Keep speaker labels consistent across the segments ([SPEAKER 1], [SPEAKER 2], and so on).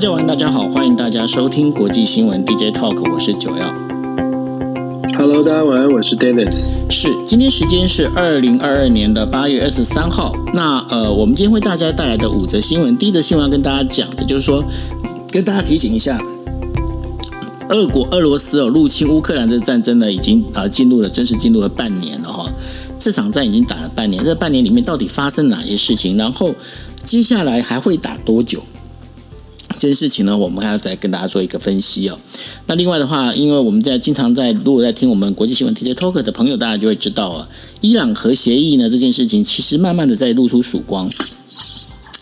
[SPEAKER 1] 家晚，大家好，欢迎大家收听国际新闻 DJ Talk，我是九曜。
[SPEAKER 2] Hello，大家晚安，我是 Davis。
[SPEAKER 1] 是，今天时间是二零二二年的八月二十三号。那呃，我们今天为大家带来的五则新闻，第一则新闻要跟大家讲的就是说，跟大家提醒一下，俄国俄罗斯哦入侵乌克兰的战争呢，已经啊进入了真实进入了半年了哈。这场战已经打了半年，这半年里面到底发生哪些事情？然后接下来还会打多久？这件事情呢，我们还要再跟大家做一个分析哦。那另外的话，因为我们在经常在如果在听我们国际新闻 DJ Talk 的朋友，大家就会知道啊，伊朗核协议呢这件事情，其实慢慢的在露出曙光。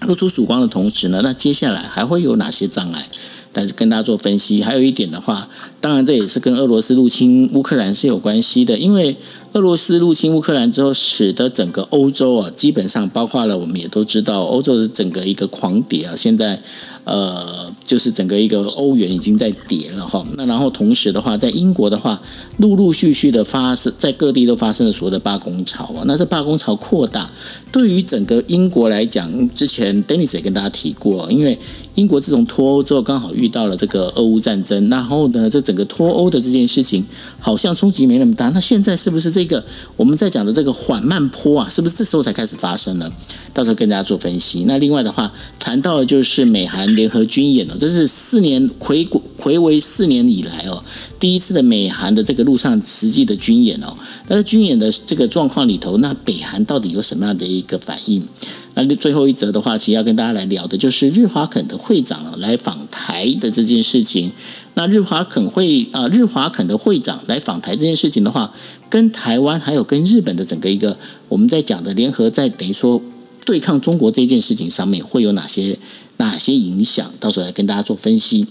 [SPEAKER 1] 露出曙光的同时呢，那接下来还会有哪些障碍？但是跟大家做分析。还有一点的话，当然这也是跟俄罗斯入侵乌克兰是有关系的，因为俄罗斯入侵乌克兰之后，使得整个欧洲啊，基本上包括了我们也都知道，欧洲的整个一个狂跌啊，现在。呃，就是整个一个欧元已经在跌了哈。那然后同时的话，在英国的话，陆陆续续的发生，在各地都发生了所谓的罢工潮啊。那这罢工潮扩大，对于整个英国来讲，之前 Dennis 也跟大家提过，因为。英国自从脱欧之后，刚好遇到了这个俄乌战争，然后呢，这整个脱欧的这件事情好像冲击没那么大。那现在是不是这个我们在讲的这个缓慢坡啊？是不是这时候才开始发生呢？到时候跟大家做分析。那另外的话，谈到的就是美韩联合军演哦，这是四年回归回围四年以来哦，第一次的美韩的这个陆上实际的军演哦。但是军演的这个状况里头，那北韩到底有什么样的一个反应？那最后一则的话，其实要跟大家来聊的就是日华肯的会长来访台的这件事情。那日华肯会啊，日华肯的会长来访台这件事情的话，跟台湾还有跟日本的整个一个我们在讲的联合，在等于说对抗中国这件事情上面会有哪些哪些影响？到时候来跟大家做分析。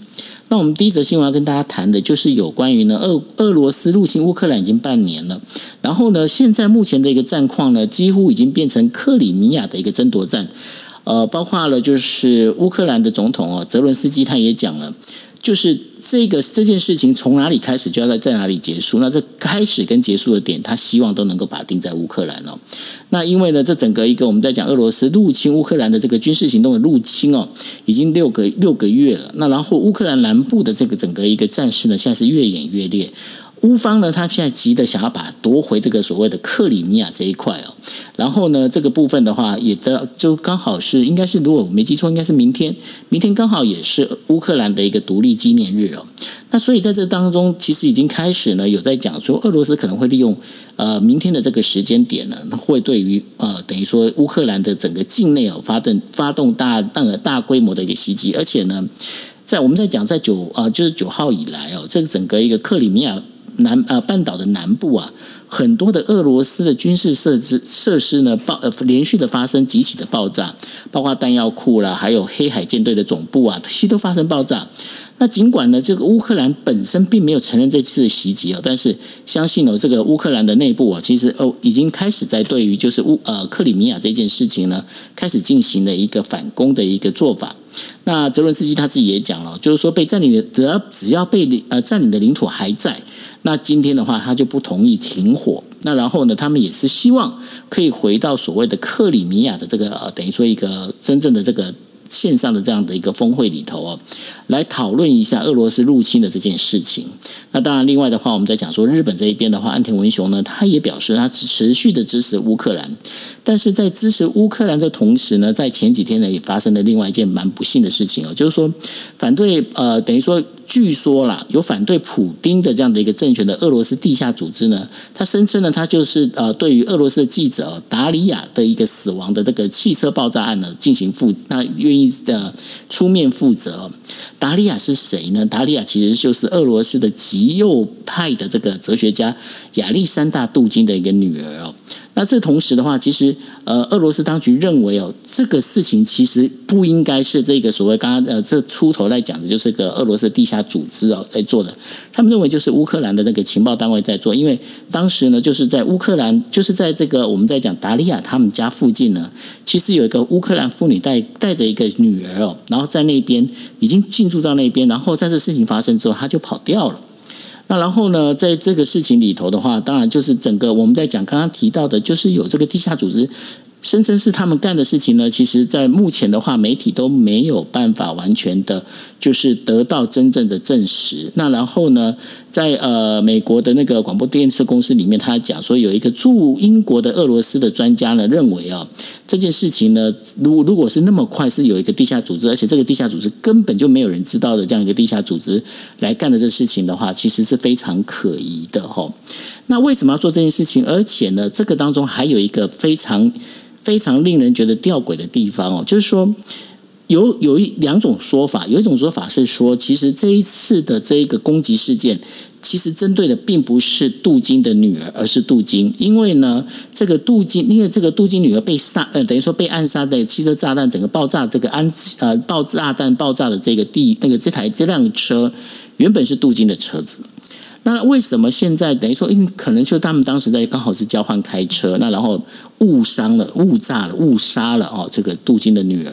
[SPEAKER 1] 那我们第一则新闻要跟大家谈的就是有关于呢，俄俄罗斯入侵乌克兰已经半年了。然后呢，现在目前的一个战况呢，几乎已经变成克里米亚的一个争夺战，呃，包括了就是乌克兰的总统哦，泽伦斯基他也讲了，就是这个这件事情从哪里开始就要在在哪里结束，那这开始跟结束的点，他希望都能够把定在乌克兰哦。那因为呢，这整个一个我们在讲俄罗斯入侵乌克兰的这个军事行动的入侵哦，已经六个六个月了。那然后乌克兰南部的这个整个一个战事呢，现在是越演越烈。乌方呢，他现在急的想要把夺回这个所谓的克里米亚这一块哦，然后呢，这个部分的话，也的就刚好是应该是，如果我没记错，应该是明天，明天刚好也是乌克兰的一个独立纪念日哦。那所以在这当中，其实已经开始呢，有在讲说，俄罗斯可能会利用呃明天的这个时间点呢，会对于呃等于说乌克兰的整个境内哦发动发动大大大规模的一个袭击，而且呢，在我们在讲在九啊、呃、就是九号以来哦，这个整个一个克里米亚。南啊，半岛的南部啊，很多的俄罗斯的军事设施设施呢爆呃连续的发生几起的爆炸，包括弹药库啦，还有黑海舰队的总部啊，西都发生爆炸。那尽管呢，这个乌克兰本身并没有承认这次的袭击啊，但是相信呢，这个乌克兰的内部啊，其实哦已经开始在对于就是乌呃克里米亚这件事情呢，开始进行了一个反攻的一个做法。那泽伦斯基他自己也讲了，就是说被占领的只要只要被呃占领的领土还在。那今天的话，他就不同意停火。那然后呢，他们也是希望可以回到所谓的克里米亚的这个呃，等于说一个真正的这个。线上的这样的一个峰会里头哦，来讨论一下俄罗斯入侵的这件事情。那当然，另外的话，我们在讲说日本这一边的话，安田文雄呢，他也表示他持续的支持乌克兰。但是在支持乌克兰的同时呢，在前几天呢，也发生了另外一件蛮不幸的事情哦，就是说反对呃，等于说。据说啦，有反对普丁的这样的一个政权的俄罗斯地下组织呢，他声称呢，他就是呃，对于俄罗斯的记者达里亚的一个死亡的这个汽车爆炸案呢，进行负，他愿意的出面负责。达里亚是谁呢？达里亚其实就是俄罗斯的极右派的这个哲学家亚历山大·杜金的一个女儿哦。那这同时的话，其实呃，俄罗斯当局认为哦，这个事情其实不应该是这个所谓刚刚呃，这出头来讲的，就是个俄罗斯地下组织哦在做的。他们认为就是乌克兰的那个情报单位在做，因为当时呢，就是在乌克兰，就是在这个我们在讲达利亚他们家附近呢，其实有一个乌克兰妇女带带着一个女儿哦，然后在那边已经进驻到那边，然后在这事情发生之后，她就跑掉了。那然后呢，在这个事情里头的话，当然就是整个我们在讲刚刚提到的，就是有这个地下组织声称是他们干的事情呢，其实，在目前的话，媒体都没有办法完全的，就是得到真正的证实。那然后呢，在呃美国的那个广播电视公司里面，他讲说有一个驻英国的俄罗斯的专家呢，认为啊，这件事情呢，如如果是那么快是有一个地下组织，而且这个地下组织根本就没有人知道的这样一个地下组织来干的这事情的话，其实是非常可疑的哈。那为什么要做这件事情？而且呢，这个当中还有一个非常。非常令人觉得吊诡的地方哦，就是说有有一两种说法，有一种说法是说，其实这一次的这个攻击事件，其实针对的并不是杜金的女儿，而是杜金，因为呢，这个杜金，因为这个杜金女儿被杀，呃，等于说被暗杀的汽车炸弹整个爆炸，这个安呃爆炸弹爆炸的这个地那个这台这辆车原本是杜金的车子。那为什么现在等于说，因为可能就他们当时在刚好是交换开车，那然后误伤了、误炸了、误杀了哦，这个杜金的女儿。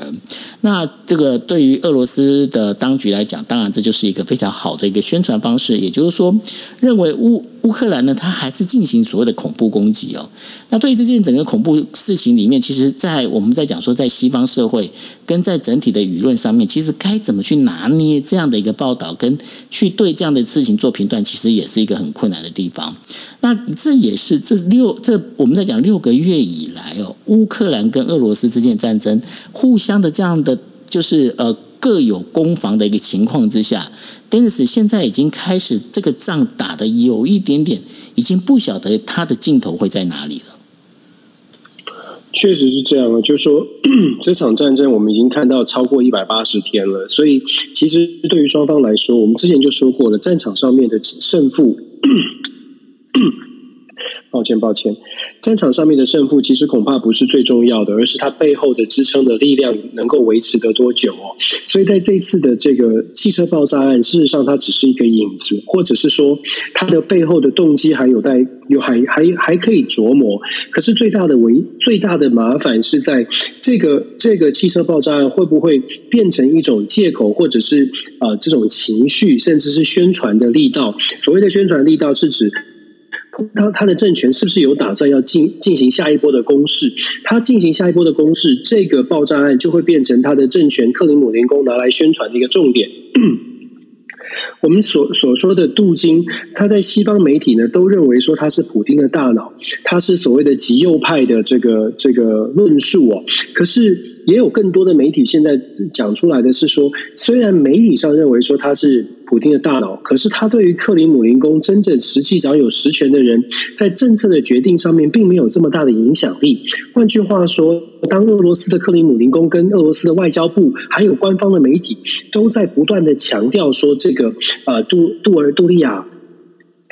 [SPEAKER 1] 那这个对于俄罗斯的当局来讲，当然这就是一个非常好的一个宣传方式，也就是说，认为乌乌克兰呢，它还是进行所谓的恐怖攻击哦。那对于这件整个恐怖事情里面，其实，在我们在讲说，在西方社会跟在整体的舆论上面，其实该怎么去拿捏这样的一个报道，跟去对这样的事情做评断，其实也是一个很困难的地方。那这也是这六这我们在讲六个月以来哦，乌克兰跟俄罗斯之间战争，互相的这样的就是呃各有攻防的一个情况之下，Dennis 现在已经开始这个仗打得有一点点，已经不晓得他的尽头会在哪里了。
[SPEAKER 2] 确实是这样啊，就是说 这场战争我们已经看到超过一百八十天了，所以其实对于双方来说，我们之前就说过了，战场上面的胜负。抱歉，抱歉。战场上面的胜负其实恐怕不是最重要的，而是它背后的支撑的力量能够维持得多久哦。所以在这次的这个汽车爆炸案，事实上它只是一个影子，或者是说它的背后的动机还有待有还还还可以琢磨。可是最大的危最大的麻烦是在这个这个汽车爆炸案会不会变成一种借口，或者是呃这种情绪，甚至是宣传的力道。所谓的宣传力道是指。他他的政权是不是有打算要进进行下一波的攻势？他进行下一波的攻势，这个爆炸案就会变成他的政权克里姆林宫拿来宣传的一个重点。我们所所说的杜金，他在西方媒体呢都认为说他是普丁的大脑，他是所谓的极右派的这个这个论述哦。可是。也有更多的媒体现在讲出来的是说，虽然媒体上认为说他是普丁的大脑，可是他对于克里姆林宫真正实际掌有实权的人，在政策的决定上面并没有这么大的影响力。换句话说，当俄罗斯的克里姆林宫跟俄罗斯的外交部还有官方的媒体都在不断的强调说，这个呃杜杜尔杜利亚。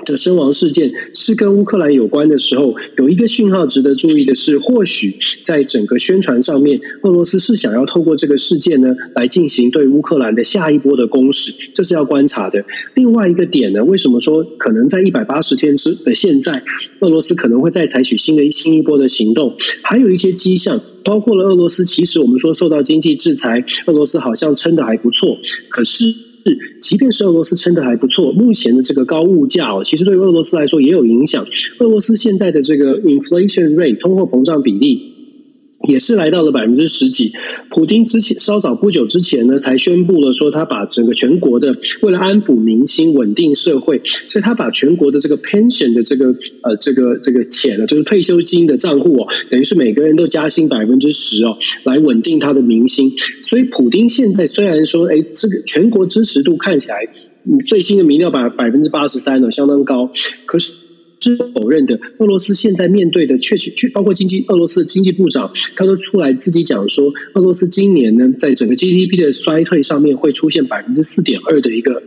[SPEAKER 2] 的身亡事件是跟乌克兰有关的时候，有一个讯号值得注意的是，或许在整个宣传上面，俄罗斯是想要透过这个事件呢，来进行对乌克兰的下一波的攻势，这是要观察的。另外一个点呢，为什么说可能在一百八十天之的现在，俄罗斯可能会再采取新的新一波的行动？还有一些迹象，包括了俄罗斯，其实我们说受到经济制裁，俄罗斯好像撑得还不错，可是。是，即便是俄罗斯撑得还不错，目前的这个高物价哦，其实对于俄罗斯来说也有影响。俄罗斯现在的这个 inflation rate 通货膨胀比例也是来到了百分之十几。普丁之前稍早不久之前呢，才宣布了说他把整个全国的为了安抚民心、稳定社会，所以他把全国的这个 pension 的这个呃这个这个钱呢，就是退休金的账户哦，等于是每个人都加薪百分之十哦，来稳定他的民心。所以，普丁现在虽然说，哎，这个全国支持度看起来，最新的民调百百分之八十三呢，相当高。可是，是否认的，俄罗斯现在面对的确实，包括经济，俄罗斯的经济部长他都出来自己讲说，俄罗斯今年呢，在整个 GDP 的衰退上面会出现百分之四点二的一个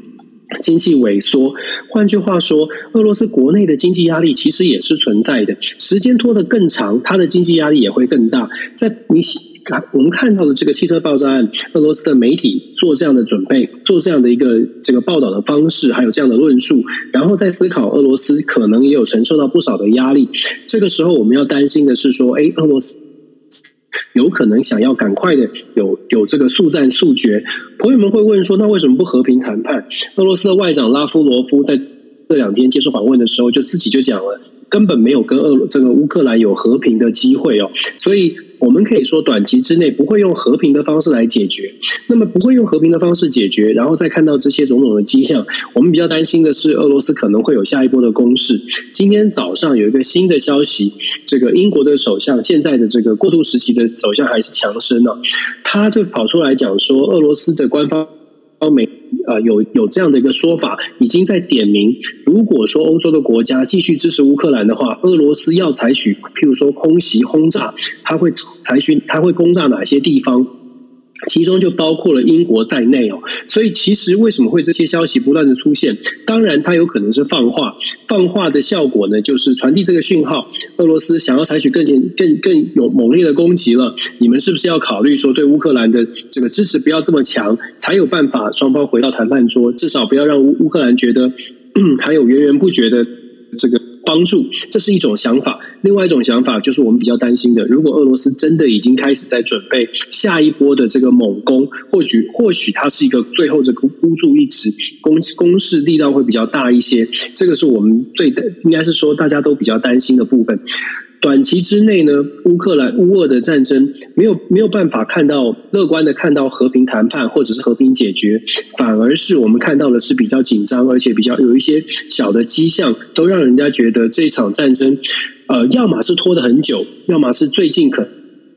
[SPEAKER 2] 经济萎缩。换句话说，俄罗斯国内的经济压力其实也是存在的，时间拖得更长，它的经济压力也会更大。在你。我们看到的这个汽车爆炸案，俄罗斯的媒体做这样的准备，做这样的一个这个报道的方式，还有这样的论述，然后再思考俄罗斯可能也有承受到不少的压力。这个时候，我们要担心的是说，哎，俄罗斯有可能想要赶快的有有这个速战速决。朋友们会问说，那为什么不和平谈判？俄罗斯的外长拉夫罗夫在这两天接受访问的时候，就自己就讲了，根本没有跟俄这个乌克兰有和平的机会哦，所以。我们可以说，短期之内不会用和平的方式来解决。那么，不会用和平的方式解决，然后再看到这些种种的迹象，我们比较担心的是，俄罗斯可能会有下一波的攻势。今天早上有一个新的消息，这个英国的首相，现在的这个过渡时期的首相还是强生呢，他就跑出来讲说，俄罗斯的官方美。呃，有有这样的一个说法，已经在点名，如果说欧洲的国家继续支持乌克兰的话，俄罗斯要采取，譬如说空袭轰炸，他会采取，他会攻炸哪些地方？其中就包括了英国在内哦，所以其实为什么会这些消息不断的出现？当然，它有可能是放话，放话的效果呢，就是传递这个讯号，俄罗斯想要采取更、更更有猛烈的攻击了。你们是不是要考虑说，对乌克兰的这个支持不要这么强，才有办法双方回到谈判桌，至少不要让乌乌克兰觉得还有源源不绝的这个。帮助，这是一种想法。另外一种想法就是我们比较担心的，如果俄罗斯真的已经开始在准备下一波的这个猛攻，或许或许它是一个最后这个孤注一掷，攻攻势力道会比较大一些。这个是我们最应该是说大家都比较担心的部分。短期之内呢，乌克兰乌俄的战争没有没有办法看到乐观的看到和平谈判或者是和平解决，反而是我们看到的是比较紧张，而且比较有一些小的迹象，都让人家觉得这场战争，呃，要么是拖得很久，要么是最近可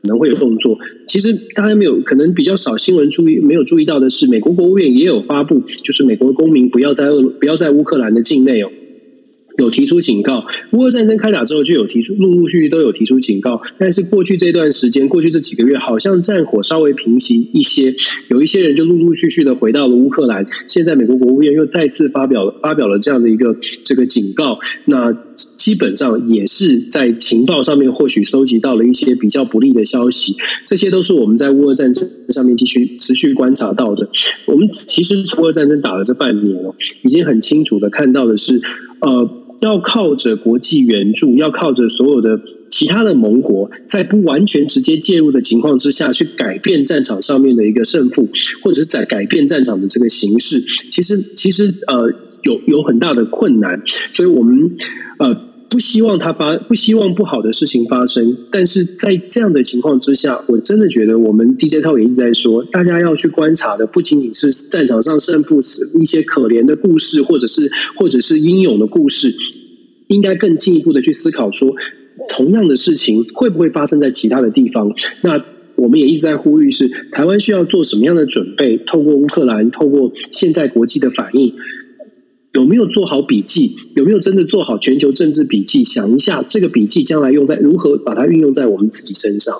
[SPEAKER 2] 能会有动作。其实大家没有可能比较少新闻注意没有注意到的是，美国国务院也有发布，就是美国公民不要在俄不要在乌克兰的境内哦。有提出警告，乌俄战争开打之后就有提出，陆陆续续都有提出警告。但是过去这段时间，过去这几个月，好像战火稍微平息一些，有一些人就陆陆续续的回到了乌克兰。现在美国国务院又再次发表了发表了这样的一个这个警告，那基本上也是在情报上面或许收集到了一些比较不利的消息。这些都是我们在乌俄战争上面继续持续观察到的。我们其实乌俄战争打了这半年了，已经很清楚的看到的是，呃。要靠着国际援助，要靠着所有的其他的盟国，在不完全直接介入的情况之下去改变战场上面的一个胜负，或者是在改变战场的这个形势，其实其实呃有有很大的困难，所以我们呃不希望它发，不希望不好的事情发生，但是在这样的情况之下，我真的觉得我们 DJ Talk 也一直在说，大家要去观察的不仅仅是战场上胜负时一些可怜的故事，或者是或者是英勇的故事。应该更进一步的去思考说，同样的事情会不会发生在其他的地方？那我们也一直在呼吁是，台湾需要做什么样的准备？透过乌克兰，透过现在国际的反应，有没有做好笔记？有没有真的做好全球政治笔记？想一下这个笔记将来用在如何把它运用在我们自己身上。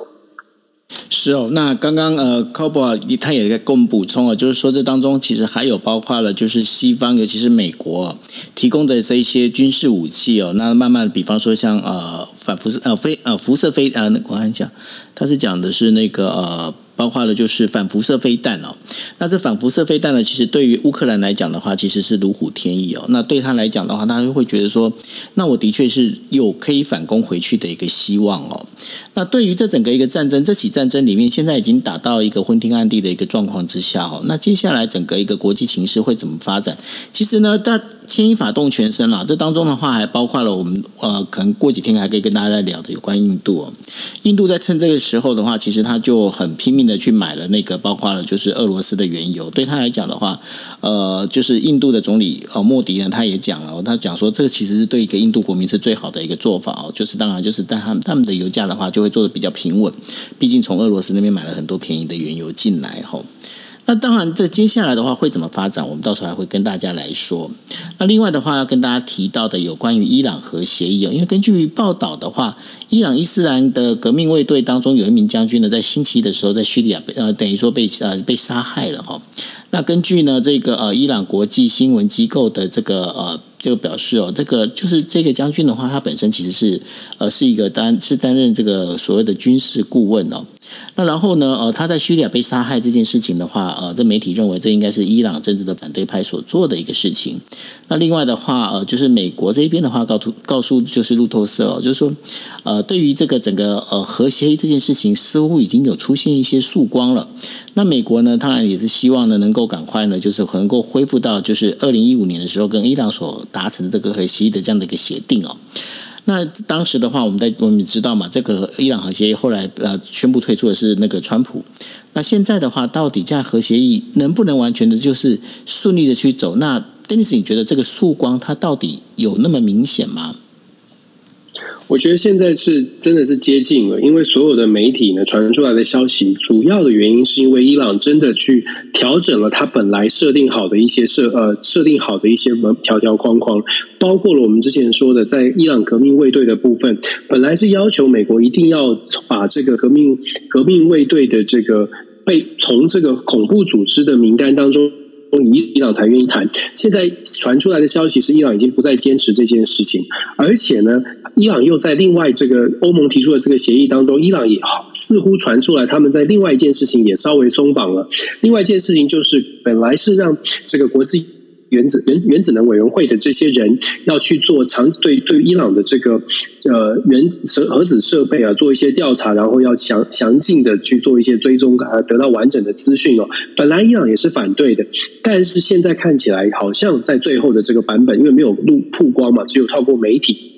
[SPEAKER 1] 是哦，那刚刚呃 c o b a 他也在跟我们补充了，就是说这当中其实还有包括了，就是西方尤其是美国提供的这一些军事武器哦，那慢慢比方说像呃反辐射呃飞呃辐射飞呃，我跟你讲，他是讲的是那个呃。包括了就是反辐射飞弹哦，那这反辐射飞弹呢，其实对于乌克兰来讲的话，其实是如虎添翼哦。那对他来讲的话，他就会觉得说，那我的确是有可以反攻回去的一个希望哦。那对于这整个一个战争，这起战争里面，现在已经打到一个昏天暗地的一个状况之下哦。那接下来整个一个国际情势会怎么发展？其实呢，大牵一发动全身了。这当中的话，还包括了我们呃，可能过几天还可以跟大家来聊的有关印度哦。印度在趁这个时候的话，其实他就很拼命的去买了那个，包括了就是俄罗斯的原油。对他来讲的话，呃，就是印度的总理呃莫迪呢，他也讲了，他讲说这个其实是对一个印度国民是最好的一个做法哦。就是当然就是但他们他们的油价的话就会做的比较平稳，毕竟从俄罗斯那边买了很多便宜的原油进来后。那当然，这接下来的话会怎么发展，我们到时候还会跟大家来说。那另外的话，要跟大家提到的有关于伊朗核协议哦，因为根据报道的话，伊朗伊斯兰的革命卫队当中有一名将军呢，在星期一的时候在叙利亚被呃等于说被呃被杀害了哈。那根据呢这个呃伊朗国际新闻机构的这个呃这个表示哦，这个就是这个将军的话，他本身其实是呃是一个担是担任这个所谓的军事顾问哦。那然后呢？呃，他在叙利亚被杀害这件事情的话，呃，这媒体认为这应该是伊朗政治的反对派所做的一个事情。那另外的话，呃，就是美国这边的话，告诉告诉就是路透社哦，就是说，呃，对于这个整个呃核协议这件事情，似乎已经有出现一些曙光了。那美国呢，当然也是希望呢，能够赶快呢，就是能够恢复到就是二零一五年的时候跟伊朗所达成这个核协议的这样的一个协定哦。那当时的话，我们在我们知道嘛，这个伊朗核协议后来呃宣布退出的是那个川普。那现在的话，到底这核协议能不能完全的就是顺利的去走？那 Dennis，你觉得这个曙光它到底有那么明显吗？
[SPEAKER 2] 我觉得现在是真的是接近了，因为所有的媒体呢传出来的消息，主要的原因是因为伊朗真的去调整了他本来设定好的一些设呃设定好的一些条条框框，包括了我们之前说的，在伊朗革命卫队的部分，本来是要求美国一定要把这个革命革命卫队的这个被从这个恐怖组织的名单当中。伊伊朗才愿意谈。现在传出来的消息是，伊朗已经不再坚持这件事情，而且呢，伊朗又在另外这个欧盟提出的这个协议当中，伊朗也似乎传出来，他们在另外一件事情也稍微松绑了。另外一件事情就是，本来是让这个国际。原子原原子能委员会的这些人要去做长对对伊朗的这个呃原子核子设备啊做一些调查，然后要详详尽的去做一些追踪啊，得到完整的资讯哦。本来伊朗也是反对的，但是现在看起来好像在最后的这个版本，因为没有录曝光嘛，只有透过媒体。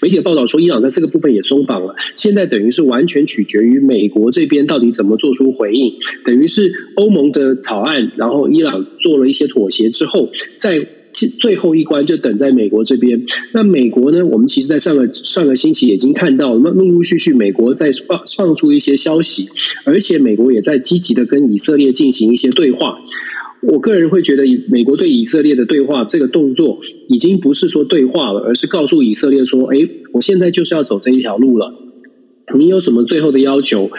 [SPEAKER 2] 媒体报道说，伊朗在这个部分也松绑了。现在等于是完全取决于美国这边到底怎么做出回应。等于是欧盟的草案，然后伊朗做了一些妥协之后，在最后一关就等在美国这边。那美国呢？我们其实，在上个上个星期已经看到，那陆陆续续美国在放放出一些消息，而且美国也在积极的跟以色列进行一些对话。我个人会觉得，以美国对以色列的对话这个动作，已经不是说对话了，而是告诉以色列说：“诶，我现在就是要走这一条路了。你有什么最后的要求？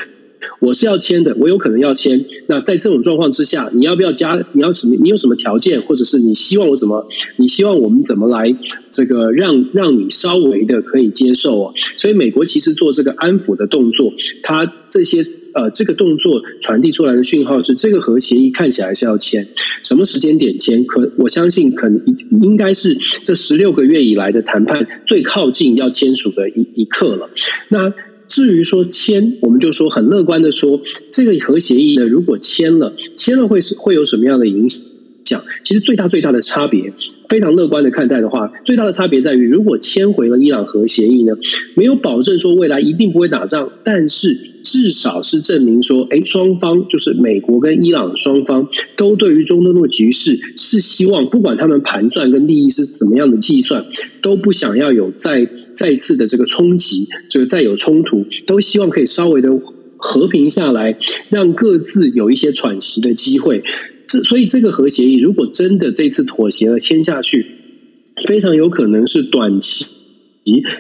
[SPEAKER 2] 我是要签的，我有可能要签。那在这种状况之下，你要不要加？你要什么？你有什么条件？或者是你希望我怎么？你希望我们怎么来这个让让你稍微的可以接受哦？所以美国其实做这个安抚的动作，它这些。呃，这个动作传递出来的讯号是，这个核协议看起来是要签，什么时间点签？可我相信，可能应该是这十六个月以来的谈判最靠近要签署的一一刻了。那至于说签，我们就说很乐观的说，这个核协议呢，如果签了，签了会是会有什么样的影响？其实最大最大的差别，非常乐观的看待的话，最大的差别在于，如果签回了伊朗核协议呢，没有保证说未来一定不会打仗，但是。至少是证明说，哎，双方就是美国跟伊朗双方都对于中东的局势是希望，不管他们盘算跟利益是怎么样的计算，都不想要有再再次的这个冲击，就再有冲突，都希望可以稍微的和平下来，让各自有一些喘息的机会。这所以这个核协议如果真的这次妥协了签下去，非常有可能是短期。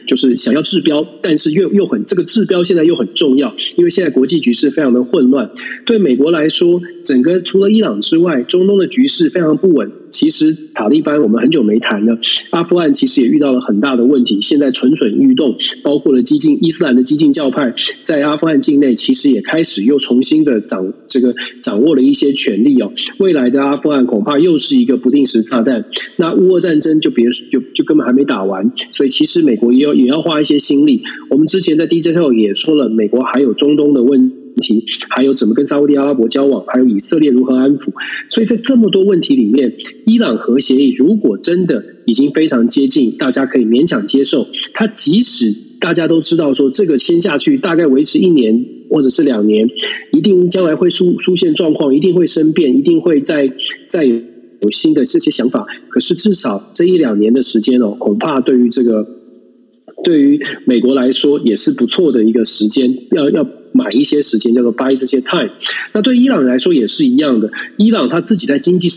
[SPEAKER 2] 就是想要治标，但是又又很这个治标现在又很重要，因为现在国际局势非常的混乱。对美国来说，整个除了伊朗之外，中东的局势非常不稳。其实塔利班我们很久没谈了，阿富汗其实也遇到了很大的问题，现在蠢蠢欲动，包括了激进伊斯兰的激进教派在阿富汗境内，其实也开始又重新的掌这个掌握了一些权力哦。未来的阿富汗恐怕又是一个不定时炸弹。那乌俄战争就别就就根本还没打完，所以其实美国也要也要花一些心力。我们之前在 DJ 后也说了，美国还有中东的问题。问题还有怎么跟沙乌地阿拉伯交往，还有以色列如何安抚，所以在这么多问题里面，伊朗核协议如果真的已经非常接近，大家可以勉强接受。它即使大家都知道说这个签下去大概维持一年或者是两年，一定将来会出出现状况，一定会生变，一定会再再有新的这些想法。可是至少这一两年的时间哦，恐怕对于这个对于美国来说也是不错的一个时间，要要。买一些时间叫做 buy 这些 time，那对伊朗来说也是一样的。伊朗他自己在经济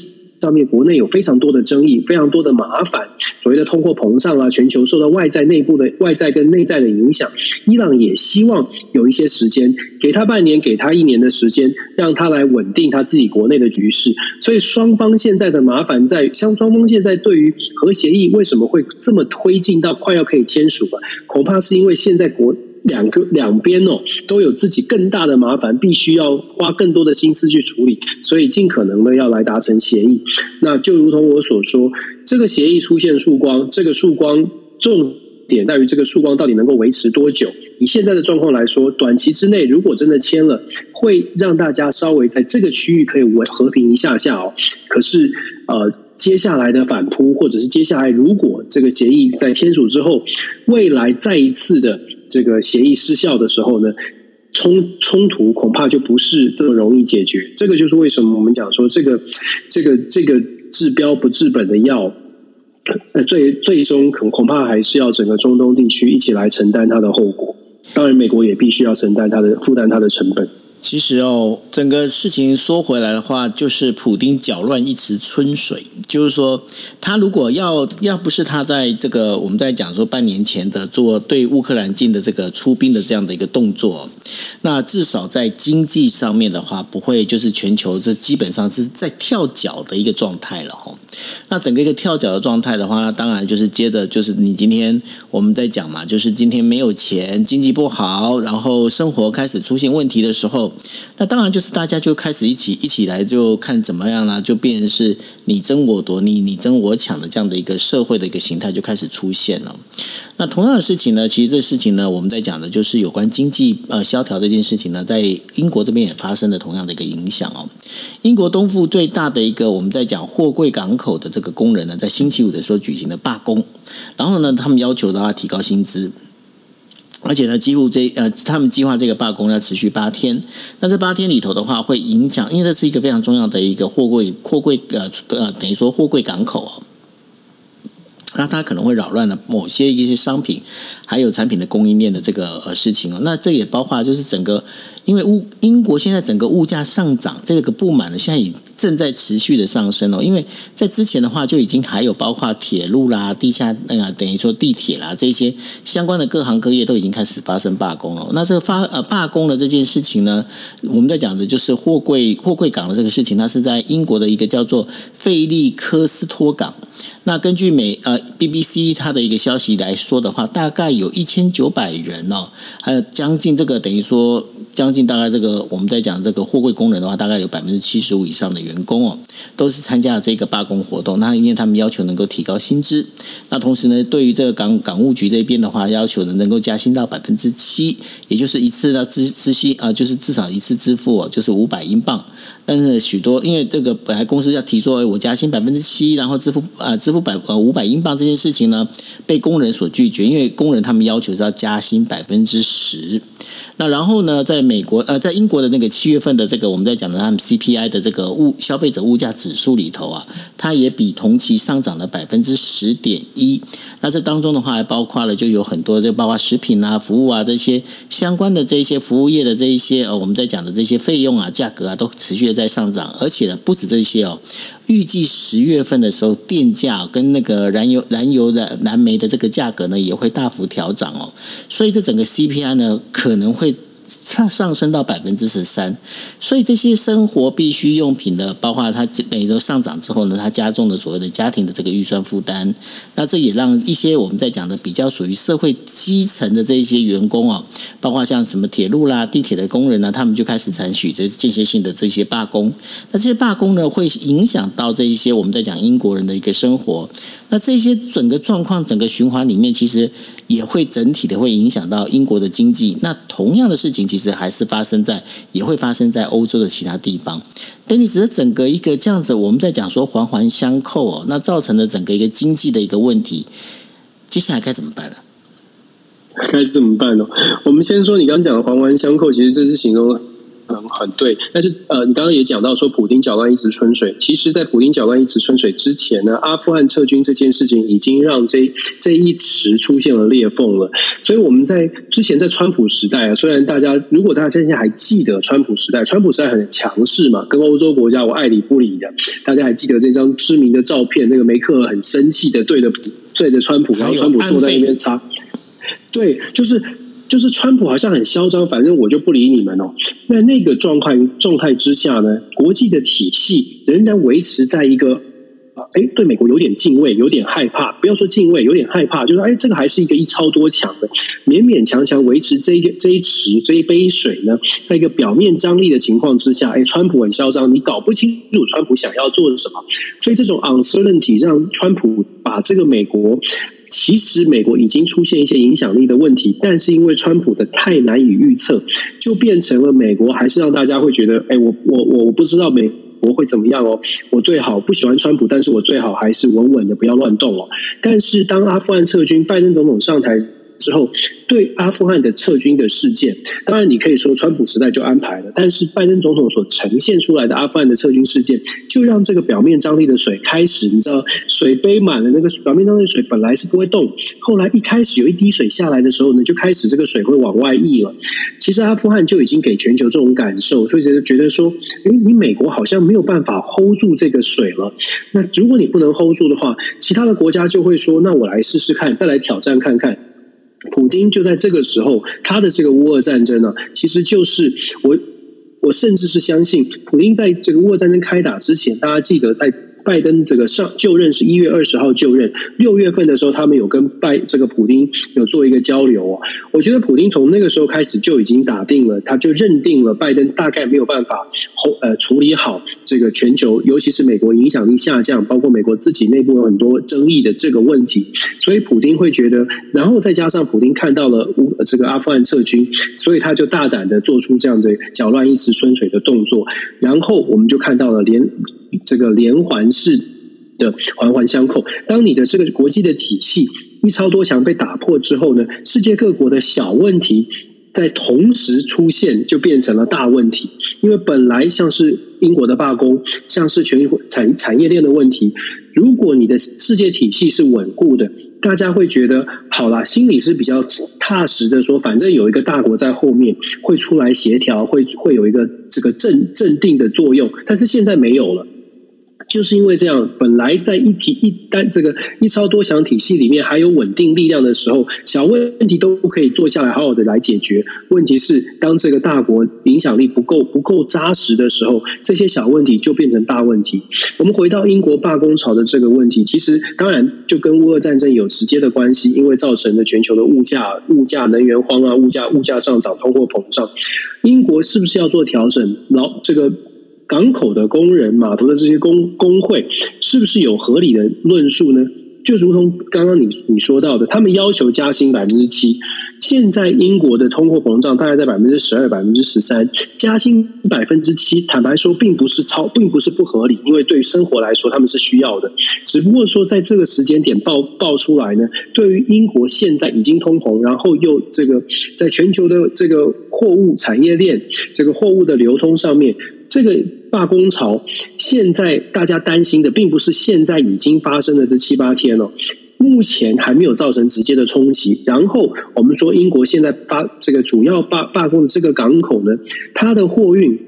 [SPEAKER 2] 上面国内有非常多的争议，非常多的麻烦，所谓的通货膨胀啊，全球受到外在内部的外在跟内在的影响。伊朗也希望有一些时间，给他半年，给他一年的时间，让他来稳定他自己国内的局势。所以双方现在的麻烦在，像双方现在对于核协议为什么会这么推进到快要可以签署了？恐怕是因为现在国。两个两边哦都有自己更大的麻烦，必须要花更多的心思去处理，所以尽可能的要来达成协议。那就如同我所说，这个协议出现曙光，这个曙光重点在于这个曙光到底能够维持多久？以现在的状况来说，短期之内如果真的签了，会让大家稍微在这个区域可以稳和平一下下哦。可是呃，接下来的反扑，或者是接下来如果这个协议在签署之后，未来再一次的这个协议失效的时候呢，冲冲突恐怕就不是这么容易解决。这个就是为什么我们讲说这个这个这个治标不治本的药。呃最最终恐恐怕还是要整个中东地区一起来承担它的后果。当然，美国也必须要承担它的负担它的成本。
[SPEAKER 1] 其实哦，整个事情说回来的话，就是普丁搅乱一池春水。就是说，他如果要要不是他在这个我们在讲说半年前的做对乌克兰进的这个出兵的这样的一个动作，那至少在经济上面的话，不会就是全球这基本上是在跳脚的一个状态了哦。那整个一个跳脚的状态的话，那当然就是接着就是你今天我们在讲嘛，就是今天没有钱，经济不好，然后生活开始出现问题的时候，那当然就是大家就开始一起一起来就看怎么样啦，就变成是你争我夺，你你争我抢的这样的一个社会的一个形态就开始出现了。那同样的事情呢，其实这事情呢，我们在讲的就是有关经济呃萧条这件事情呢，在英国这边也发生了同样的一个影响哦。英国东部最大的一个我们在讲货柜港口的这个工人呢，在星期五的时候举行了罢工，然后呢，他们要求的话提高薪资，而且呢，几乎这呃，他们计划这个罢工要持续八天。那这八天里头的话，会影响，因为这是一个非常重要的一个货柜货柜呃呃，等于说货柜港口哦。那它可能会扰乱了某些一些商品还有产品的供应链的这个呃事情哦。那这也包括就是整个，因为物英国现在整个物价上涨，这个不满呢，现在已正在持续的上升哦。因为在之前的话就已经还有包括铁路啦、地下那个等于说地铁啦这些相关的各行各业都已经开始发生罢工了。那这个发呃罢工的这件事情呢，我们在讲的就是货柜货柜港的这个事情，它是在英国的一个叫做费利科斯托港。那根据美呃 BBC 它的一个消息来说的话，大概有一千九百人哦，还有将近这个等于说将近大概这个我们在讲这个货柜工人的话，大概有百分之七十五以上的员工哦，都是参加了这个罢工活动。那因为他们要求能够提高薪资，那同时呢，对于这个港港务局这边的话，要求呢能够加薪到百分之七，也就是一次的支支薪啊，就是至少一次支付哦，就是五百英镑。但是许多因为这个本来公司要提说，我加薪百分之七，然后支付啊支付百呃五百英镑这件事情呢，被工人所拒绝，因为工人他们要求是要加薪百分之十。那然后呢，在美国呃，在英国的那个七月份的这个我们在讲的他们 CPI 的这个物消费者物价指数里头啊，它也比同期上涨了百分之十点一。那这当中的话，还包括了就有很多，就包括食品啊、服务啊这些相关的这一些服务业的这一些呃，我们在讲的这些费用啊、价格啊，都持续的在上涨。而且呢，不止这些哦，预计十月份的时候，电价跟那个燃油、燃油的燃煤的这个价格呢，也会大幅调涨哦。所以这整个 CPI 呢，可能会。上上升到百分之十三，所以这些生活必需用品的，包括它每周上涨之后呢，它加重了所谓的家庭的这个预算负担。那这也让一些我们在讲的比较属于社会基层的这一些员工哦，包括像什么铁路啦、地铁的工人呢，他们就开始采取这间歇性的这些罢工。那这些罢工呢，会影响到这一些我们在讲英国人的一个生活。那这些整个状况、整个循环里面，其实也会整体的会影响到英国的经济。那同样的事情，其其实还是发生在，也会发生在欧洲的其他地方。但你只是整个一个这样子，我们在讲说环环相扣哦，那造成了整个一个经济的一个问题。接下来该怎么办呢？
[SPEAKER 2] 该怎么办呢？我们先说你刚刚讲的环环相扣，其实这是形容。嗯，很对。但是呃，你刚刚也讲到说，普丁搅乱一池春水。其实，在普丁搅乱一池春水之前呢，阿富汗撤军这件事情已经让这这一池出现了裂缝了。所以我们在之前在川普时代啊，虽然大家如果大家现在还记得川普时代，川普时代很强势嘛，跟欧洲国家我爱理不理的。大家还记得这张知名的照片，那个梅克尔很生气的对着对着川普，然后川普坐在那边擦。对，就是。就是川普好像很嚣张，反正我就不理你们哦。那那个状况状态之下呢，国际的体系仍然维持在一个，哎，对美国有点敬畏，有点害怕。不要说敬畏，有点害怕，就是哎，这个还是一个一超多强的，勉勉强强维持这一个这一池这一杯水呢，在一个表面张力的情况之下，哎，川普很嚣张，你搞不清楚川普想要做什么，所以这种 uncertainty 让川普把这个美国。其实美国已经出现一些影响力的问题，但是因为川普的太难以预测，就变成了美国还是让大家会觉得，哎，我我我我不知道美国会怎么样哦，我最好不喜欢川普，但是我最好还是稳稳的不要乱动哦。但是当阿富汗撤军，拜登总统上台之后。对阿富汗的撤军的事件，当然你可以说川普时代就安排了，但是拜登总统所呈现出来的阿富汗的撤军事件，就让这个表面张力的水开始，你知道，水杯满了，那个表面张力水本来是不会动，后来一开始有一滴水下来的时候呢，就开始这个水会往外溢了。其实阿富汗就已经给全球这种感受，所以觉得觉得说，诶，你美国好像没有办法 hold 住这个水了。那如果你不能 hold 住的话，其他的国家就会说，那我来试试看，再来挑战看看。普丁就在这个时候，他的这个乌俄战争呢，其实就是我，我甚至是相信，普丁在这个乌俄战争开打之前，大家记得在。拜登这个上就任是一月二十号就任，六月份的时候，他们有跟拜这个普丁有做一个交流哦。我觉得普丁从那个时候开始就已经打定了，他就认定了拜登大概没有办法后呃处理好这个全球，尤其是美国影响力下降，包括美国自己内部有很多争议的这个问题。所以普丁会觉得，然后再加上普丁看到了乌这个阿富汗撤军，所以他就大胆的做出这样的搅乱一池春水的动作。然后我们就看到了连。这个连环式的环环相扣。当你的这个国际的体系一超多强被打破之后呢，世界各国的小问题在同时出现，就变成了大问题。因为本来像是英国的罢工，像是全产产业链的问题，如果你的世界体系是稳固的，大家会觉得好啦，心里是比较踏实的，说反正有一个大国在后面会出来协调，会会有一个这个镇镇定的作用。但是现在没有了。就是因为这样，本来在一体一单这个一超多强体系里面还有稳定力量的时候，小问题都可以坐下来好好的来解决。问题是，当这个大国影响力不够不够扎实的时候，这些小问题就变成大问题。我们回到英国罢工潮的这个问题，其实当然就跟乌俄战争有直接的关系，因为造成了全球的物价物价能源荒啊，物价物价上涨，通货膨胀。英国是不是要做调整？老这个。港口的工人、码头的这些工工会，是不是有合理的论述呢？就如同刚刚你你说到的，他们要求加薪百分之七。现在英国的通货膨胀大概在百分之十二、百分之十三，加薪百分之七，坦白说并不是超，并不是不合理，因为对于生活来说他们是需要的。只不过说在这个时间点爆爆出来呢，对于英国现在已经通膨，然后又这个在全球的这个货物产业链、这个货物的流通上面，这个。罢工潮，现在大家担心的并不是现在已经发生的这七八天了，目前还没有造成直接的冲击。然后我们说，英国现在发这个主要罢罢工的这个港口呢，它的货运，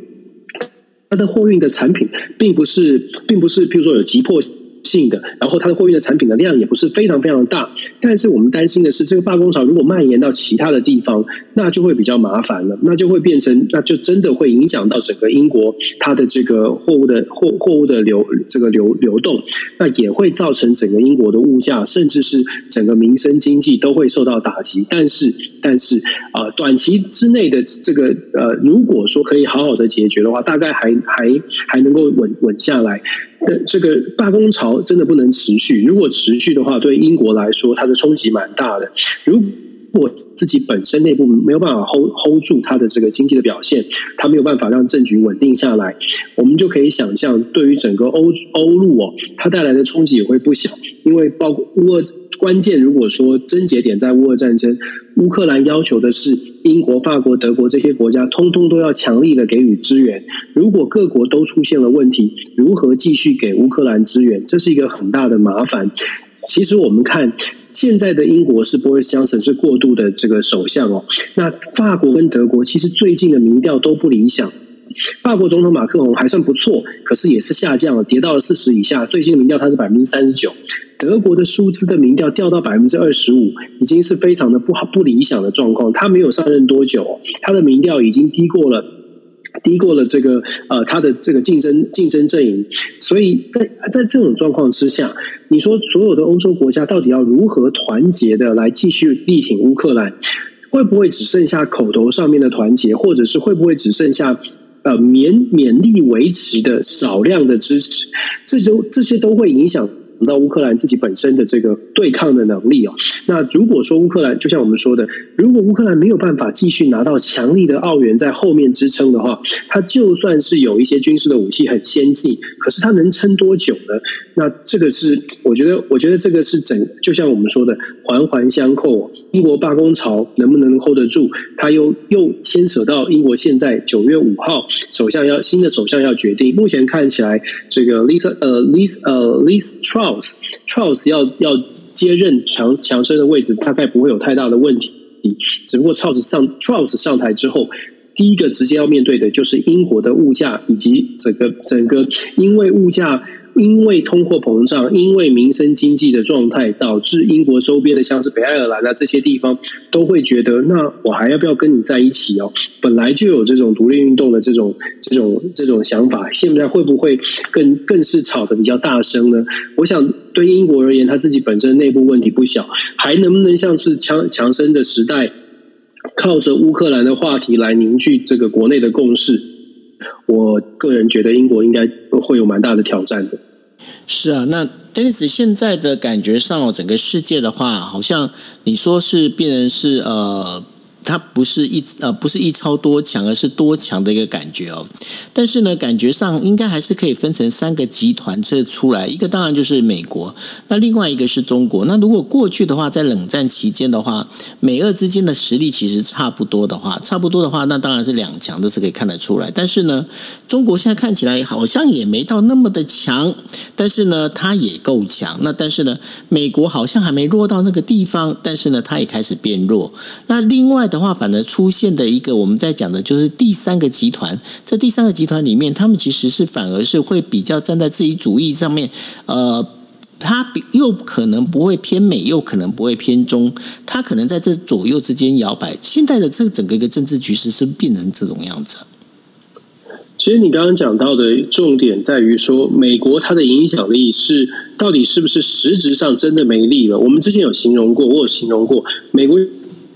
[SPEAKER 2] 它的货运的产品，并不是，并不是，譬如说有急迫性的，然后它的货运的产品的量也不是非常非常大，但是我们担心的是，这个罢工潮如果蔓延到其他的地方，那就会比较麻烦了，那就会变成，那就真的会影响到整个英国它的这个货物的货货物的流这个流流动，那也会造成整个英国的物价，甚至是整个民生经济都会受到打击。但是，但是啊、短期之内的这个呃，如果说可以好好的解决的话，大概还还还能够稳稳下来。这个罢工潮真的不能持续。如果持续的话，对英国来说，它的冲击蛮大的。如果自己本身内部没有办法 hold hold 住它的这个经济的表现，它没有办法让政局稳定下来，我们就可以想象，对于整个欧欧陆哦，它带来的冲击也会不小。因为包括乌俄关键，如果说症结点在乌俄战争，乌克兰要求的是。英国、法国、德国这些国家，通通都要强力的给予支援。如果各国都出现了问题，如何继续给乌克兰支援？这是一个很大的麻烦。其实我们看现在的英国是波瑞斯·强森是过渡的这个首相哦。那法国跟德国其实最近的民调都不理想。法国总统马克龙还算不错，可是也是下降了，跌到了四十以下。最近的民调他是百分之三十九。德国的舒兹的民调掉到百分之二十五，已经是非常的不好、不理想的状况。他没有上任多久，他的民调已经低过了，低过了这个呃他的这个竞争竞争阵营。所以在在这种状况之下，你说所有的欧洲国家到底要如何团结的来继续力挺乌克兰？会不会只剩下口头上面的团结，或者是会不会只剩下？呃，勉勉力维持的少量的支持，这些这些都会影响到乌克兰自己本身的这个对抗的能力哦。那如果说乌克兰就像我们说的，如果乌克兰没有办法继续拿到强力的澳元在后面支撑的话，它就算是有一些军事的武器很先进，可是它能撑多久呢？那这个是我觉得，我觉得这个是整，就像我们说的环环相扣。英国罢工潮能不能 hold 得住？它又又牵扯到英国现在九月五号首相要新的首相要决定。目前看起来，这个 Lisa 呃 Liz 呃 Lisa Trump Truss Truss 要要接任强强生的位置，大概不会有太大的问题。只不过 Truss 上 Truss 上台之后，第一个直接要面对的就是英国的物价以及整个整个因为物价。因为通货膨胀，因为民生经济的状态，导致英国周边的像是北爱尔兰啊这些地方都会觉得，那我还要不要跟你在一起哦？本来就有这种独立运动的这种这种这种想法，现在会不会更更是吵得比较大声呢？我想对英国而言，他自己本身内部问题不小，还能不能像是强强生的时代，靠着乌克兰的话题来凝聚这个国内的共识？我个人觉得英国应该会有蛮大的挑战的。
[SPEAKER 1] 是啊，那 Dennis 现在的感觉上，整个世界的话，好像你说是病人是呃。它不是一呃不是一超多强，而是多强的一个感觉哦。但是呢，感觉上应该还是可以分成三个集团这出来。一个当然就是美国，那另外一个是中国。那如果过去的话，在冷战期间的话，美俄之间的实力其实差不多的话，差不多的话，那当然是两强，都是可以看得出来。但是呢，中国现在看起来好像也没到那么的强，但是呢，它也够强。那但是呢，美国好像还没弱到那个地方，但是呢，它也开始变弱。那另外。的话，反而出现的一个我们在讲的就是第三个集团。在第三个集团里面，他们其实是反而是会比较站在自己主义上面。呃，他又可能不会偏美，又可能不会偏中，他可能在这左右之间摇摆。现在的这整个一个政治局势是变成这种样子。
[SPEAKER 2] 其实你刚刚讲到的重点在于说，美国它的影响力是到底是不是实质上真的没力了？我们之前有形容过，我有形容过美国。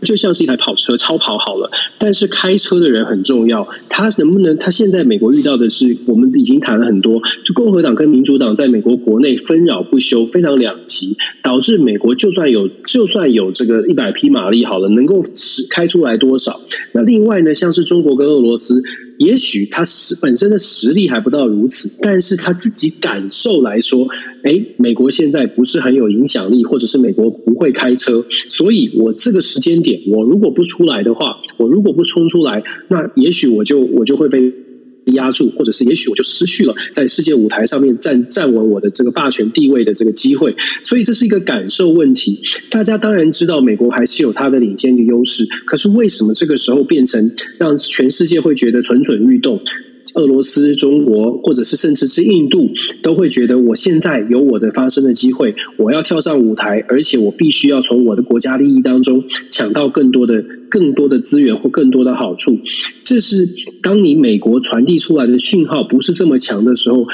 [SPEAKER 2] 就像是一台跑车，超跑好了，但是开车的人很重要。他能不能？他现在美国遇到的是，我们已经谈了很多，就共和党跟民主党在美国国内纷扰不休，非常两极，导致美国就算有就算有这个一百匹马力好了，能够开出来多少？那另外呢，像是中国跟俄罗斯。也许他实本身的实力还不到如此，但是他自己感受来说，诶，美国现在不是很有影响力，或者是美国不会开车，所以我这个时间点，我如果不出来的话，我如果不冲出来，那也许我就我就会被。压住，或者是也许我就失去了在世界舞台上面站站稳我的这个霸权地位的这个机会，所以这是一个感受问题。大家当然知道美国还是有它的领先的优势，可是为什么这个时候变成让全世界会觉得蠢蠢欲动？俄罗斯、中国，或者是甚至是印度，都会觉得我现在有我的发声的机会，我要跳上舞台，而且我必须要从我的国家利益当中抢到更多的、更多的资源或更多的好处。这是当你美国传递出来的讯号不是这么强的时候，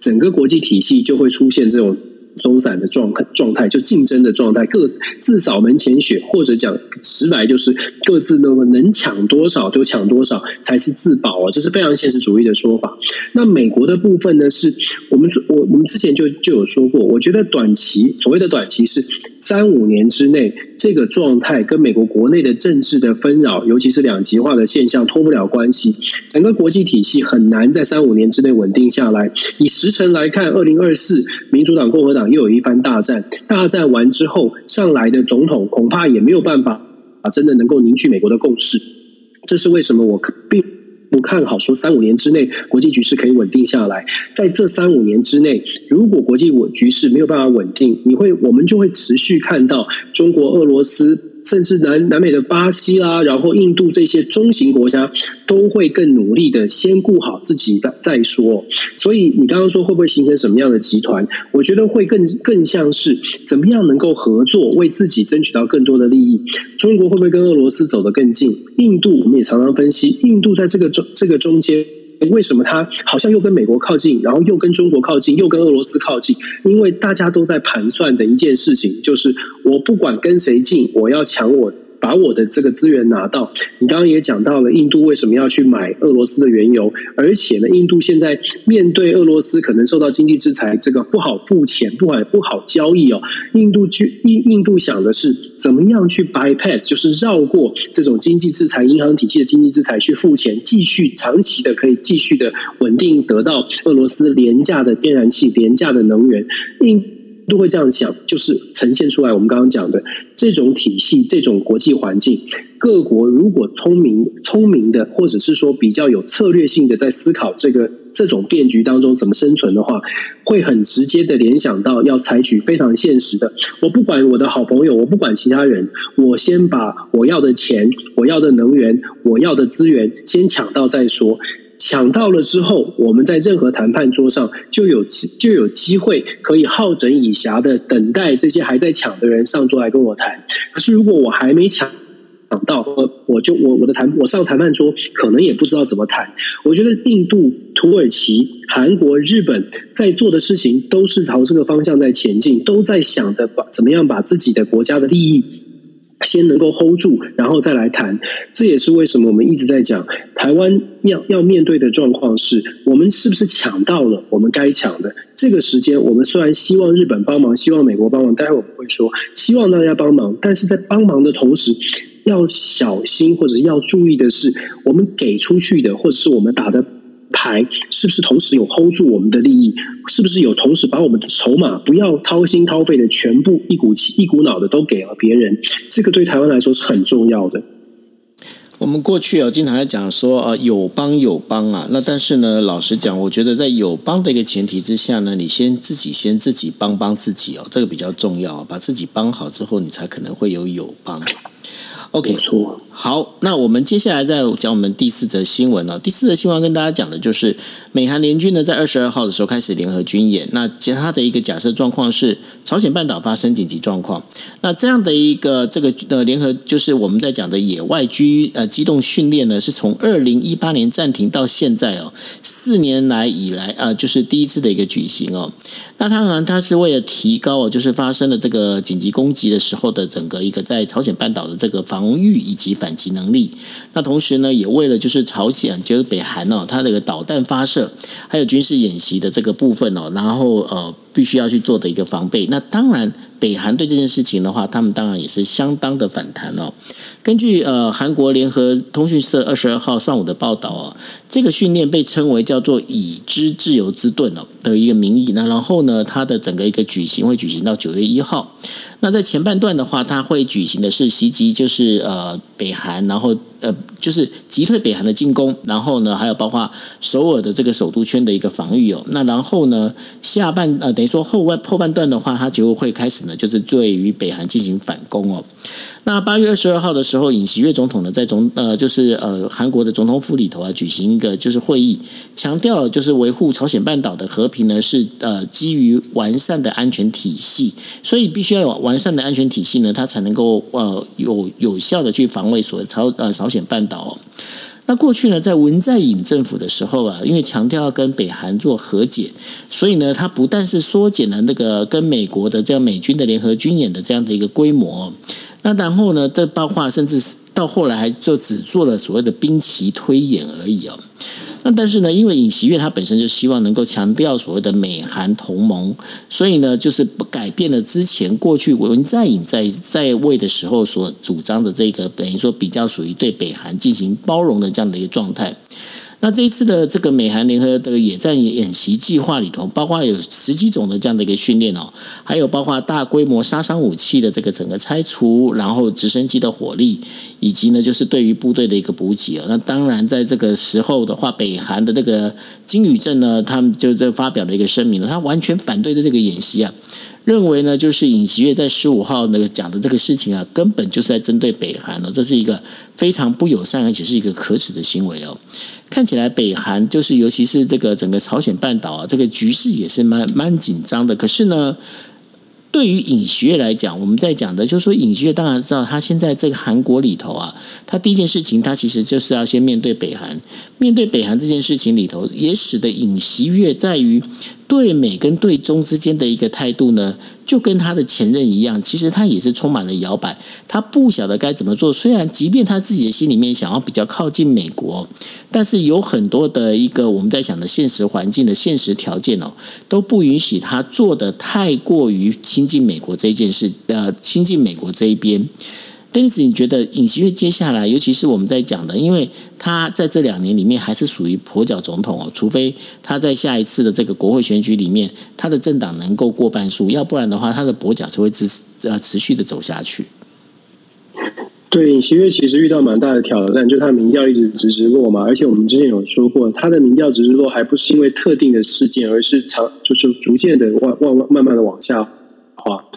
[SPEAKER 2] 整个国际体系就会出现这种。松散的状态，状态就竞争的状态，各自扫门前雪，或者讲直白就是各自那么能抢多少就抢多少才是自保啊，这是非常现实主义的说法。那美国的部分呢，是我们说我我们之前就就有说过，我觉得短期所谓的短期是三五年之内。这个状态跟美国国内的政治的纷扰，尤其是两极化的现象脱不了关系。整个国际体系很难在三五年之内稳定下来。以时程来看，二零二四民主党、共和党又有一番大战。大战完之后，上来的总统恐怕也没有办法啊，真的能够凝聚美国的共识。这是为什么我并不看好说三五年之内国际局势可以稳定下来。在这三五年之内，如果国际稳局势没有办法稳定，你会我们就会持续看到中国、俄罗斯。甚至南南美的巴西啦，然后印度这些中型国家都会更努力的先顾好自己的再说。所以你刚刚说会不会形成什么样的集团？我觉得会更更像是怎么样能够合作，为自己争取到更多的利益。中国会不会跟俄罗斯走得更近？印度我们也常常分析，印度在这个中这个中间。为什么他好像又跟美国靠近，然后又跟中国靠近，又跟俄罗斯靠近？因为大家都在盘算的一件事情，就是我不管跟谁近，我要抢我把我的这个资源拿到。你刚刚也讲到了印度为什么要去买俄罗斯的原油，而且呢，印度现在面对俄罗斯可能受到经济制裁，这个不好付钱，不好不好交易哦。印度去印印度想的是怎么样去 bypass，就是绕过这种经济制裁、银行体系的经济制裁去付钱，继续长期的可以继续的稳定得到俄罗斯廉价的天然气、廉价的能源。印都会这样想，就是呈现出来我们刚刚讲的这种体系、这种国际环境。各国如果聪明、聪明的，或者是说比较有策略性的，在思考这个这种变局当中怎么生存的话，会很直接的联想到要采取非常现实的。我不管我的好朋友，我不管其他人，我先把我要的钱、我要的能源、我要的资源先抢到再说。抢到了之后，我们在任何谈判桌上就有就有机会可以好整以暇的等待这些还在抢的人上桌来跟我谈。可是如果我还没抢抢到，我就我我的谈我上谈判桌可能也不知道怎么谈。我觉得印度、土耳其、韩国、日本在做的事情都是朝这个方向在前进，都在想着把怎么样把自己的国家的利益。先能够 hold 住，然后再来谈。这也是为什么我们一直在讲，台湾要要面对的状况是，我们是不是抢到了我们该抢的？这个时间，我们虽然希望日本帮忙，希望美国帮忙，待会我们会说，希望大家帮忙，但是在帮忙的同时，要小心或者是要注意的是，我们给出去的，或者是我们打的。牌是不是同时有 hold 住我们的利益？是不是有同时把我们的筹码不要掏心掏肺的全部一股气一股脑的都给了别人？这个对台湾来说是很重要的。
[SPEAKER 1] 我们过去啊经常在讲说，呃，友邦友邦啊。那但是呢，老实讲，我觉得在友邦的一个前提之下呢，你先自己先自己帮帮自己哦，这个比较重要。把自己帮好之后，你才可能会有友邦。OK，错。好，那我们接下来再讲我们第四则新闻呢。第四则新闻跟大家讲的就是，美韩联军呢在二十二号的时候开始联合军演。那其他的一个假设状况是，朝鲜半岛发生紧急状况。那这样的一个这个呃联合，就是我们在讲的野外机呃机动训练呢，是从二零一八年暂停到现在哦，四年来以来呃就是第一次的一个举行哦。那当然，它是为了提高哦，就是发生了这个紧急攻击的时候的整个一个在朝鲜半岛的这个防御以及反击能力。那同时呢，也为了就是朝鲜就是北韩哦，它这个导弹发射还有军事演习的这个部分哦，然后呃。必须要去做的一个防备。那当然，北韩对这件事情的话，他们当然也是相当的反弹哦。根据呃韩国联合通讯社二十二号上午的报道哦，这个训练被称为叫做“已知自由之盾”哦的一个名义。那然后呢，它的整个一个举行会举行到九月一号。那在前半段的话，他会举行的是袭击，就是呃北韩，然后呃就是击退北韩的进攻，然后呢还有包括首尔的这个首都圈的一个防御哦。那然后呢下半呃等于说后半后半段的话，他就会开始呢就是对于北韩进行反攻哦。那八月二十二号的时候，尹锡悦总统呢在总呃就是呃韩国的总统府里头啊举行一个就是会议，强调就是维护朝鲜半岛的和平呢是呃基于完善的安全体系，所以必须要有完。完善的安全体系呢，它才能够呃有有效的去防卫所朝呃朝鲜半岛。那过去呢，在文在寅政府的时候啊，因为强调要跟北韩做和解，所以呢，它不但是缩减了那个跟美国的这样美军的联合军演的这样的一个规模，那然后呢，这包括甚至到后来还就只做了所谓的兵棋推演而已哦。那但是呢，因为尹锡悦他本身就希望能够强调所谓的美韩同盟，所以呢，就是不改变了之前过去文在寅在在位的时候所主张的这个等于说比较属于对北韩进行包容的这样的一个状态。那这一次的这个美韩联合的野战演习计划里头，包括有十几种的这样的一个训练哦，还有包括大规模杀伤武器的这个整个拆除，然后直升机的火力，以及呢就是对于部队的一个补给啊。那当然在这个时候的话，北韩的这个金宇镇呢，他们就在发表了一个声明了，他完全反对的这个演习啊，认为呢就是尹锡悦在十五号那个讲的这个事情啊，根本就是在针对北韩哦，这是一个非常不友善而且是一个可耻的行为哦。看起来北韩就是，尤其是这个整个朝鲜半岛啊，这个局势也是蛮蛮紧张的。可是呢，对于尹锡悦来讲，我们在讲的就是说，尹锡悦当然知道，他现在这个韩国里头啊，他第一件事情，他其实就是要先面对北韩。面对北韩这件事情里头，也使得尹锡悦在于对美跟对中之间的一个态度呢。就跟他的前任一样，其实他也是充满了摇摆，他不晓得该怎么做。虽然即便他自己的心里面想要比较靠近美国，但是有很多的一个我们在想的现实环境的现实条件哦，都不允许他做的太过于亲近美国这件事，呃，亲近美国这一边。因此，你觉得尹锡悦接下来，尤其是我们在讲的，因为他在这两年里面还是属于跛脚总统哦，除非他在下一次的这个国会选举里面，他的政党能够过半数，要不然的话，他的跛脚就会持呃持续的走下去。
[SPEAKER 2] 对，尹锡悦其实遇到蛮大的挑战，就他的民调一直直直落嘛，而且我们之前有说过，他的民调直直落还不是因为特定的事件，而是长就是逐渐的往往慢慢的往下。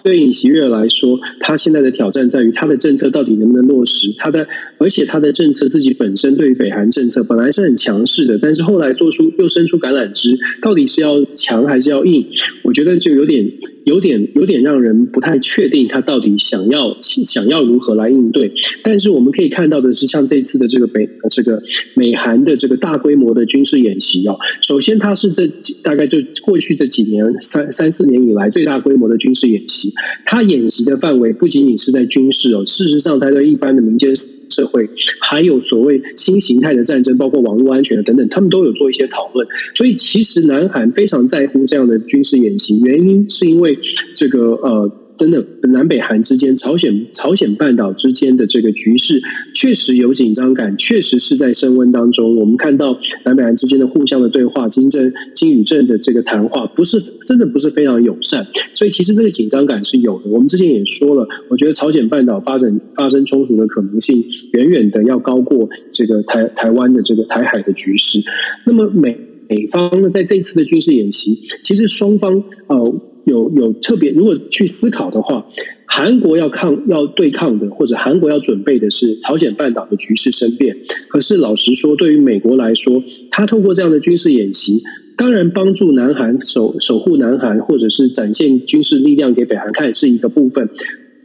[SPEAKER 2] 对尹锡悦来说，他现在的挑战在于他的政策到底能不能落实。他的，而且他的政策自己本身对于北韩政策本来是很强势的，但是后来做出又伸出橄榄枝，到底是要强还是要硬？我觉得就有点。有点有点让人不太确定，他到底想要想要如何来应对。但是我们可以看到的是，像这次的这个北这个美韩的这个大规模的军事演习哦，首先它是这大概就过去这几年三三四年以来最大规模的军事演习。它演习的范围不仅仅是在军事哦，事实上它对一般的民间。社会还有所谓新形态的战争，包括网络安全等等，他们都有做一些讨论。所以，其实南韩非常在乎这样的军事演习，原因是因为这个呃。真的，南北韩之间、朝鲜朝鲜半岛之间的这个局势确实有紧张感，确实是在升温当中。我们看到南北韩之间的互相的对话，金正、金与正的这个谈话，不是真的不是非常友善。所以，其实这个紧张感是有的。我们之前也说了，我觉得朝鲜半岛发展发生冲突的可能性，远远的要高过这个台台湾的这个台海的局势。那么美美方呢，在这次的军事演习，其实双方呃。有有特别，如果去思考的话，韩国要抗要对抗的，或者韩国要准备的是朝鲜半岛的局势生变。可是老实说，对于美国来说，他透过这样的军事演习，当然帮助南韩守守护南韩，或者是展现军事力量给北韩看是一个部分，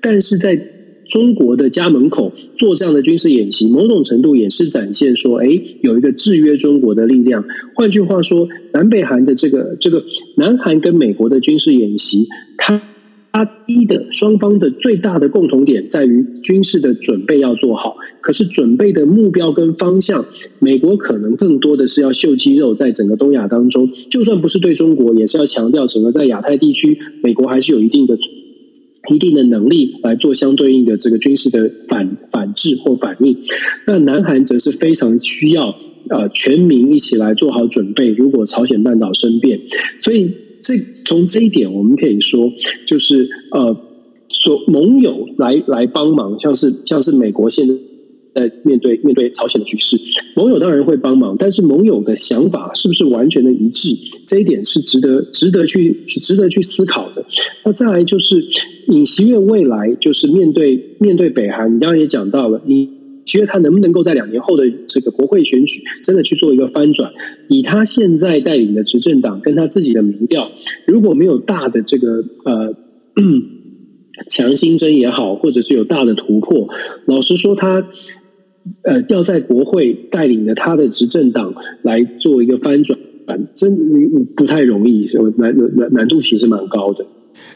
[SPEAKER 2] 但是在。中国的家门口做这样的军事演习，某种程度也是展现说，哎，有一个制约中国的力量。换句话说，南北韩的这个这个南韩跟美国的军事演习，它它一的双方的最大的共同点在于军事的准备要做好。可是准备的目标跟方向，美国可能更多的是要秀肌肉，在整个东亚当中，就算不是对中国，也是要强调整个在亚太地区，美国还是有一定的。一定的能力来做相对应的这个军事的反反制或反应，那南韩则是非常需要呃全民一起来做好准备。如果朝鲜半岛生变，所以这从这一点我们可以说，就是呃，所盟友来来帮忙，像是像是美国现在。在面对面对朝鲜的局势，盟友当然会帮忙，但是盟友的想法是不是完全的一致？这一点是值得值得去值得去思考的。那再来就是尹锡悦未来就是面对面对北韩，你刚刚也讲到了，尹锡悦他能不能够在两年后的这个国会选举真的去做一个翻转？以他现在带领的执政党跟他自己的民调，如果没有大的这个呃。强心针也好，或者是有大的突破，老实说他。呃，要在国会带领着他的执政党来做一个翻转，真不太容易，难难难度其实蛮高的。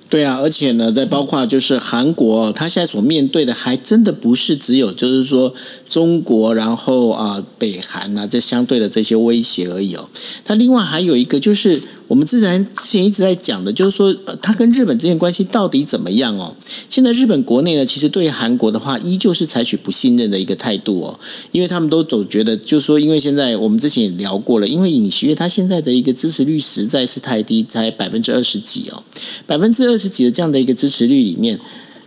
[SPEAKER 1] 对啊，而且呢，在包括就是韩国，他现在所面对的还真的不是只有就是说中国，然后啊北韩啊这相对的这些威胁而已哦。他另外还有一个就是。我们之前之前一直在讲的，就是说，呃，他跟日本之间关系到底怎么样哦？现在日本国内呢，其实对韩国的话，依旧是采取不信任的一个态度哦，因为他们都总觉得，就是说，因为现在我们之前也聊过了，因为尹锡悦他现在的一个支持率实在是太低，才百分之二十几哦，百分之二十几的这样的一个支持率里面。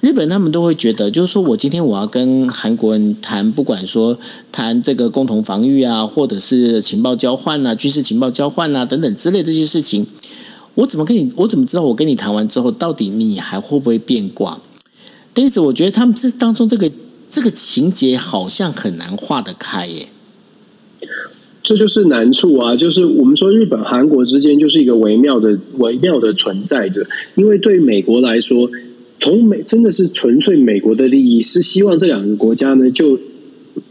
[SPEAKER 1] 日本他们都会觉得，就是说我今天我要跟韩国人谈，不管说谈这个共同防御啊，或者是情报交换啊、军事情报交换啊等等之类这些事情，我怎么跟你，我怎么知道我跟你谈完之后，到底你还会不会变卦？因此，我觉得他们这当中这个这个情节好像很难化得开耶。
[SPEAKER 2] 这就是难处啊！就是我们说日本、韩国之间就是一个微妙的、微妙的存在着，因为对美国来说。从美真的是纯粹美国的利益，是希望这两个国家呢就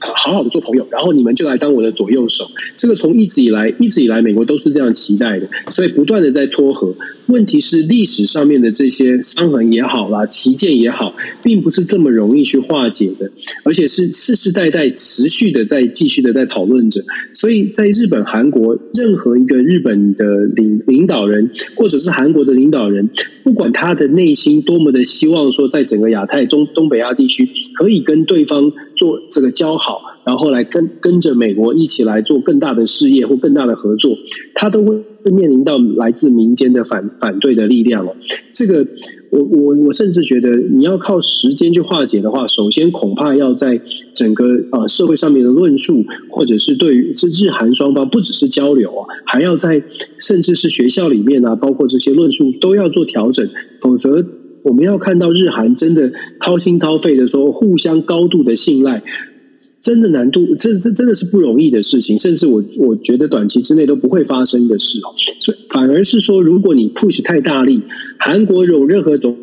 [SPEAKER 2] 好好的做朋友，然后你们就来当我的左右手。这个从一直以来，一直以来，美国都是这样期待的，所以不断的在撮合。问题是历史上面的这些伤痕也好啦，旗舰也好，并不是这么容易去化解的，而且是世世代代持续的在继续的在讨论着。所以在日本、韩国，任何一个日本的领领导人，或者是韩国的领导人，不管他的内心多么的希望说，在整个亚太中东北亚地区可以跟对方做这个交好，然后来跟跟着美国一起来做更大的事业或更大的合作，他都会面临到来自民间的反反对的力量哦。这个我我我甚至觉得，你要靠时间去化解的话，首先恐怕要在整个呃社会上面的论述，或者是对于是日韩双方不只是交流啊，还要在甚至是学校里面啊，包括这些论述都要做调整，否则。我们要看到日韩真的掏心掏肺的说，互相高度的信赖，真的难度，这这真的是不容易的事情，甚至我我觉得短期之内都不会发生的事哦。所以反而是说，如果你 push 太大力，韩国有任何总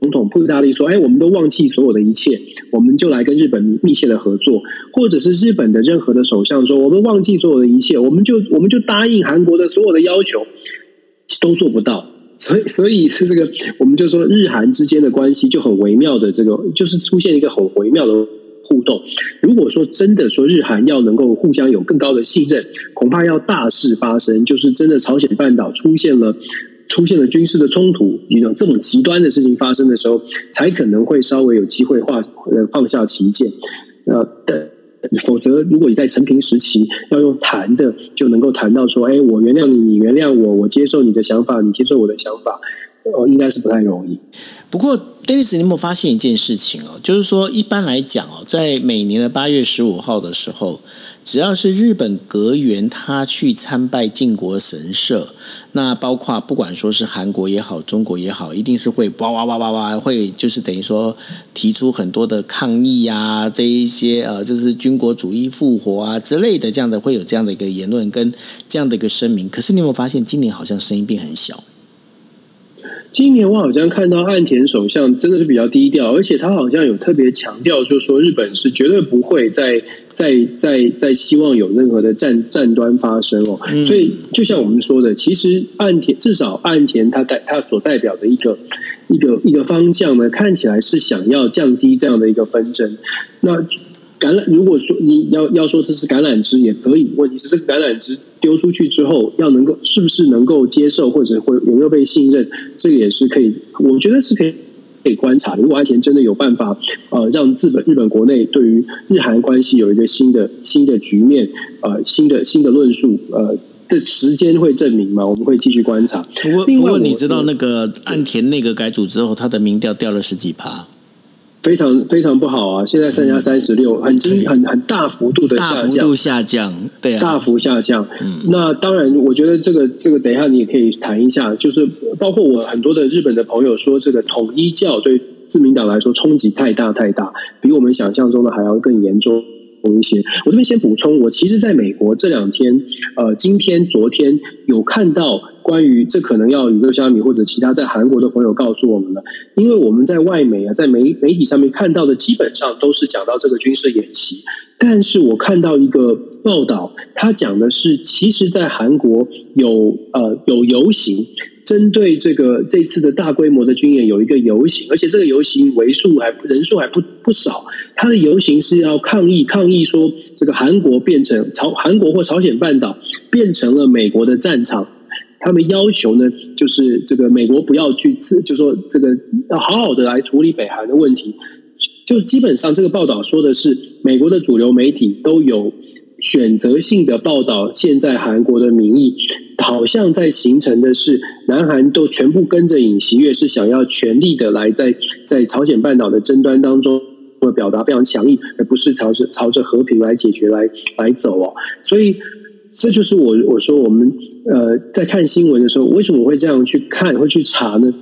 [SPEAKER 2] 总统 push 大力说，哎，我们都忘记所有的一切，我们就来跟日本密切的合作，或者是日本的任何的首相说，我们忘记所有的一切，我们就我们就答应韩国的所有的要求，都做不到。所以，所以是这个，我们就说日韩之间的关系就很微妙的，这个就是出现一个很微妙的互动。如果说真的说日韩要能够互相有更高的信任，恐怕要大事发生，就是真的朝鲜半岛出现了出现了军事的冲突，一种这么极端的事情发生的时候，才可能会稍微有机会化呃放下歧见。呃，否则，如果你在陈平时期要用谈的，就能够谈到说，哎，我原谅你，你原谅我，我接受你的想法，你接受我的想法，呃，应该是不太容易。
[SPEAKER 1] 不过，Dennis，你有没有发现一件事情哦？就是说，一般来讲哦，在每年的八月十五号的时候。只要是日本阁员，他去参拜靖国神社，那包括不管说是韩国也好，中国也好，一定是会哇哇哇哇哇，会就是等于说提出很多的抗议啊，这一些呃，就是军国主义复活啊之类的，这样的会有这样的一个言论跟这样的一个声明。可是你有没有发现，今年好像声音变很小？
[SPEAKER 2] 今年我好像看到岸田首相真的是比较低调，而且他好像有特别强调，就是说日本是绝对不会再再再再希望有任何的战战端发生哦。嗯、所以就像我们说的，其实岸田至少岸田他代他所代表的一个一个一个方向呢，看起来是想要降低这样的一个纷争。那橄榄，如果说你要要说这是橄榄枝也可以，问题是这个橄榄枝丢出去之后，要能够是不是能够接受，或者会有没有被信任，这个也是可以，我觉得是可以可以观察。如果岸田真的有办法，呃，让日本日本国内对于日韩关系有一个新的新的局面，呃，新的新的论述，呃，的时间会证明嘛？我们会继续观察。
[SPEAKER 1] 不过，不过你知道那个岸田内阁改组之后，他的民调掉了十几趴。
[SPEAKER 2] 非常非常不好啊！现在剩下三十六，很惊很很大幅度的下降，大
[SPEAKER 1] 幅度下降，对啊，
[SPEAKER 2] 大幅下降。嗯、那当然，我觉得这个这个，等一下你也可以谈一下，就是包括我很多的日本的朋友说，这个统一教对自民党来说冲击太大太大，比我们想象中的还要更严重。一些，我这边先补充，我其实在美国这两天，呃，今天、昨天有看到关于这可能要宇宙虾米或者其他在韩国的朋友告诉我们了，因为我们在外媒啊，在媒媒体上面看到的基本上都是讲到这个军事演习，但是我看到一个报道，他讲的是，其实，在韩国有呃有游行。针对这个这次的大规模的军演，有一个游行，而且这个游行为数还人数还不不少。他的游行是要抗议抗议说，这个韩国变成朝韩国或朝鲜半岛变成了美国的战场。他们要求呢，就是这个美国不要去刺，就说这个要好好的来处理北韩的问题。就基本上这个报道说的是，美国的主流媒体都有。选择性的报道，现在韩国的民意好像在形成的是，南韩都全部跟着尹锡悦，是想要全力的来在在朝鲜半岛的争端当中，会表达非常强硬，而不是朝着朝着和平来解决来来走哦。所以这就是我我说我们呃在看新闻的时候，为什么会这样去看，会去查呢？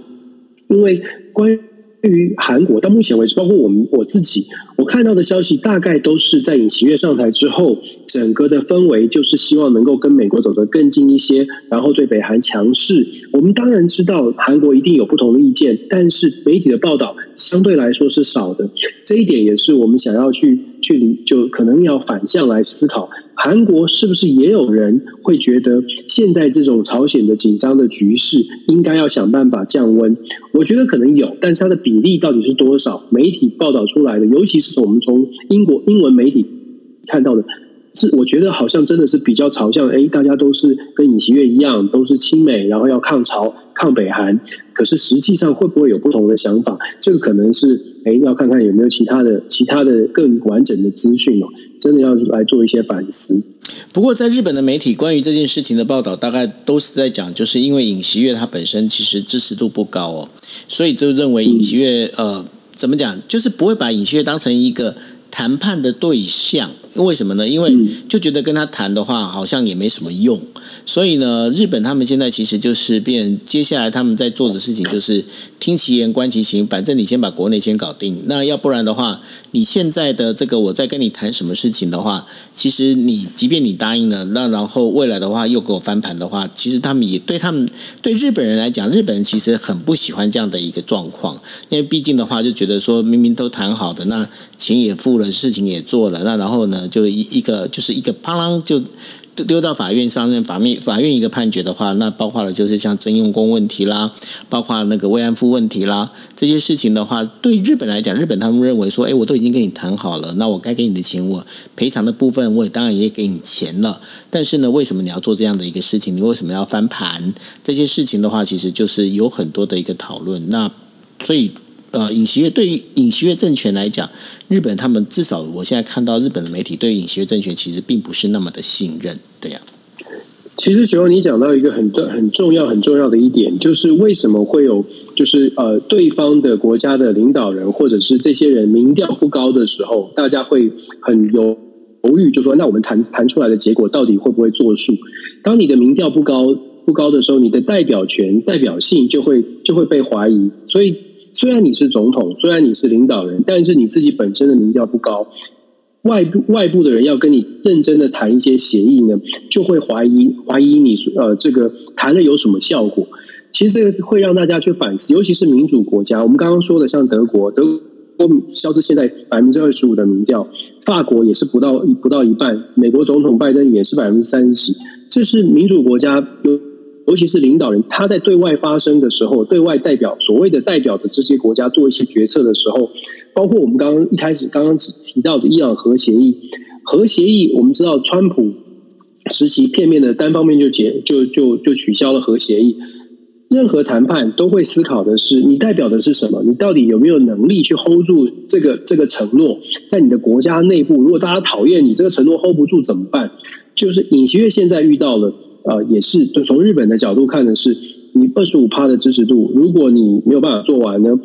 [SPEAKER 2] 因为关。对于韩国到目前为止，包括我们我自己，我看到的消息大概都是在尹锡悦上台之后，整个的氛围就是希望能够跟美国走得更近一些，然后对北韩强势。我们当然知道韩国一定有不同的意见，但是媒体的报道相对来说是少的。这一点也是我们想要去去理，就可能要反向来思考，韩国是不是也有人会觉得现在这种朝鲜的紧张的局势，应该要想办法降温？我觉得可能有，但是它的比例到底是多少？媒体报道出来的，尤其是我们从英国英文媒体看到的。是，我觉得好像真的是比较朝向，哎，大家都是跟尹锡悦一样，都是亲美，然后要抗朝、抗北韩。可是实际上会不会有不同的想法？这个可能是，哎，要看看有没有其他的、其他的更完整的资讯哦。真的要来做一些反思。
[SPEAKER 1] 不过，在日本的媒体关于这件事情的报道，大概都是在讲，就是因为尹锡悦他本身其实支持度不高哦，所以就认为尹锡悦、嗯、呃，怎么讲，就是不会把尹锡悦当成一个谈判的对象。为什么呢？因为就觉得跟他谈的话，好像也没什么用。所以呢，日本他们现在其实就是变，接下来他们在做的事情就是听其言观其行，反正你先把国内先搞定。那要不然的话，你现在的这个我在跟你谈什么事情的话，其实你即便你答应了，那然后未来的话又给我翻盘的话，其实他们也对他们对日本人来讲，日本人其实很不喜欢这样的一个状况，因为毕竟的话就觉得说明明都谈好的，那钱也付了，事情也做了，那然后呢就一一个就是一个啪啷就。丢到法院上任，法院法院一个判决的话，那包括了就是像征用工问题啦，包括那个慰安妇问题啦，这些事情的话，对日本来讲，日本他们认为说，哎，我都已经跟你谈好了，那我该给你的钱，我赔偿的部分，我也当然也给你钱了。但是呢，为什么你要做这样的一个事情？你为什么要翻盘？这些事情的话，其实就是有很多的一个讨论。那所以。呃，尹锡悦对于尹锡悦政权来讲，日本他们至少我现在看到日本的媒体对尹锡悦政权其实并不是那么的信任，对呀、
[SPEAKER 2] 其实，雪红你讲到一个很重很重要、很重要的一点，就是为什么会有，就是呃，对方的国家的领导人或者是这些人民调不高的时候，大家会很犹犹豫，就说那我们谈谈出来的结果到底会不会作数？当你的民调不高不高的时候，你的代表权、代表性就会就会被怀疑，所以。虽然你是总统，虽然你是领导人，但是你自己本身的民调不高，外部外部的人要跟你认真的谈一些协议呢，就会怀疑怀疑你呃这个谈了有什么效果？其实这个会让大家去反思，尤其是民主国家。我们刚刚说的像德国，德国消失现在百分之二十五的民调，法国也是不到不到一半，美国总统拜登也是百分之三十，这是民主国家有。尤其是领导人，他在对外发声的时候，对外代表所谓的代表的这些国家做一些决策的时候，包括我们刚刚一开始刚刚提到的伊朗核协议，核协议我们知道，川普时期片面的单方面就解就就就取消了核协议。任何谈判都会思考的是，你代表的是什么？你到底有没有能力去 hold 住这个这个承诺？在你的国家内部，如果大家讨厌你这个承诺 hold 不住怎么办？就是尹锡悦现在遇到了。呃，也是，就从日本的角度看的是，你二十五趴的支持度，如果你没有办法做完呢？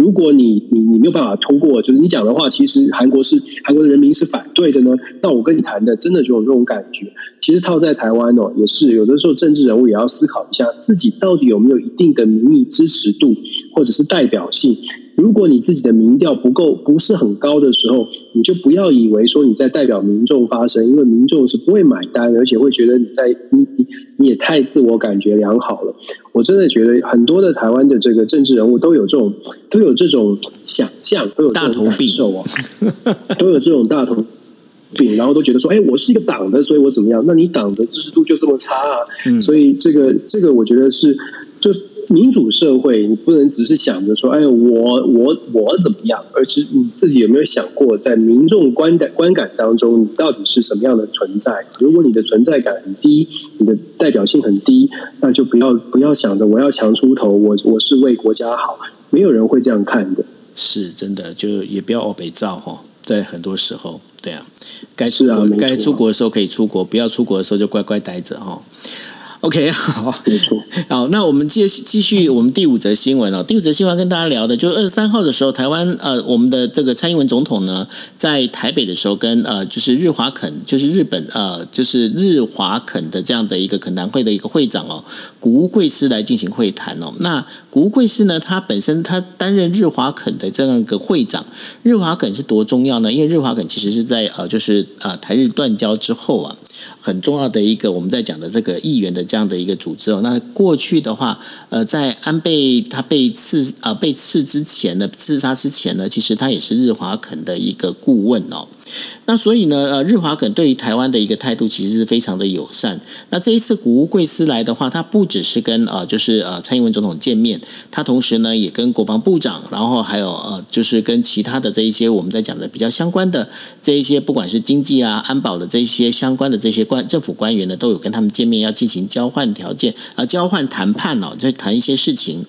[SPEAKER 2] 如果你你你没有办法通过，就是你讲的话，其实韩国是韩国的人民是反对的呢？那我跟你谈的，真的就有这种感觉。其实套在台湾哦，也是有的时候政治人物也要思考一下，自己到底有没有一定的民意支持度，或者是代表性。如果你自己的民调不够，不是很高的时候，你就不要以为说你在代表民众发声，因为民众是不会买单，而且会觉得你在你你你也太自我感觉良好了。我真的觉得很多的台湾的这个政治人物都有这种都有这种想象，都有这种感受哦，都有这种大头病，然后都觉得说，哎，我是一个党的，所以我怎么样？那你党的支持度就这么差啊？嗯、所以这个这个，我觉得是就。民主社会，你不能只是想着说，哎，我我我怎么样？而是你自己有没有想过，在民众观感观感当中，你到底是什么样的存在？如果你的存在感很低，你的代表性很低，那就不要不要想着我要强出头，我我是为国家好，没有人会这样看的。
[SPEAKER 1] 是真的，就也不要欧北造哈。在，很多时候，对啊，该出国、啊、该出国的时候可以出国，不要出国的时候就乖乖待着哈。OK，好，没错，好，那我们接继续我们第五则新闻哦。第五则新闻跟大家聊的，就是二十三号的时候，台湾呃，我们的这个蔡英文总统呢，在台北的时候跟呃，就是日华肯，就是日本呃，就是日华肯的这样的一个恳谈会的一个会长哦，谷物贵司来进行会谈哦。那谷物贵司呢，他本身他担任日华肯的这样一个会长，日华肯是多重要呢？因为日华肯其实是在呃，就是呃，台日断交之后啊。很重要的一个我们在讲的这个议员的这样的一个组织哦。那过去的话，呃，在安倍他被刺、呃、被刺之前呢，刺杀之前呢，其实他也是日华肯的一个顾问哦。那所以呢，呃，日华梗对于台湾的一个态度其实是非常的友善。那这一次谷物贵司来的话，他不只是跟呃，就是呃蔡英文总统见面，他同时呢也跟国防部长，然后还有呃，就是跟其他的这一些我们在讲的比较相关的这一些，不管是经济啊、安保的这一些相关的这些官政府官员呢，都有跟他们见面，要进行交换条件啊、交换谈判哦，在谈一些事情。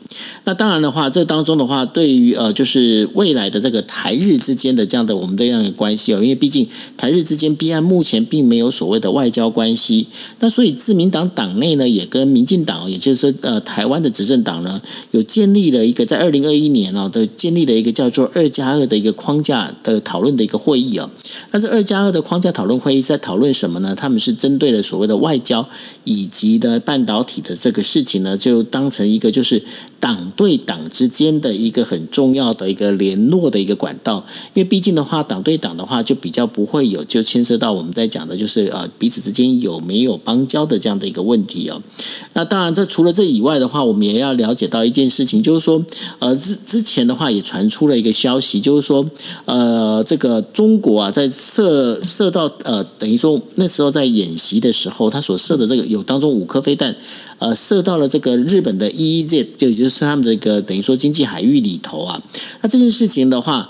[SPEAKER 1] 那当然的话，这当中的话，对于呃，就是未来的这个台日之间的这样的我们这样的关系哦，因毕竟。台日之间，弊案目前并没有所谓的外交关系。那所以自民党党内呢，也跟民进党，也就是说，呃，台湾的执政党呢，有建立了一个在二零二一年哦的建立了一个叫做“二加二”的一个框架的讨论的一个会议啊。那这“二加二”的框架讨论会议在讨论什么呢？他们是针对了所谓的外交以及的半导体的这个事情呢，就当成一个就是。党对党之间的一个很重要的一个联络的一个管道，因为毕竟的话，党对党的话就比较不会有就牵涉到我们在讲的就是呃彼此之间有没有邦交的这样的一个问题哦。那当然，这除了这以外的话，我们也要了解到一件事情，就是说呃之之前的话也传出了一个消息，就是说呃这个中国啊在射射到呃等于说那时候在演习的时候，他所射的这个有当中五颗飞弹。呃，射到了这个日本的 EEZ，就也就是是他们这个等于说经济海域里头啊。那这件事情的话，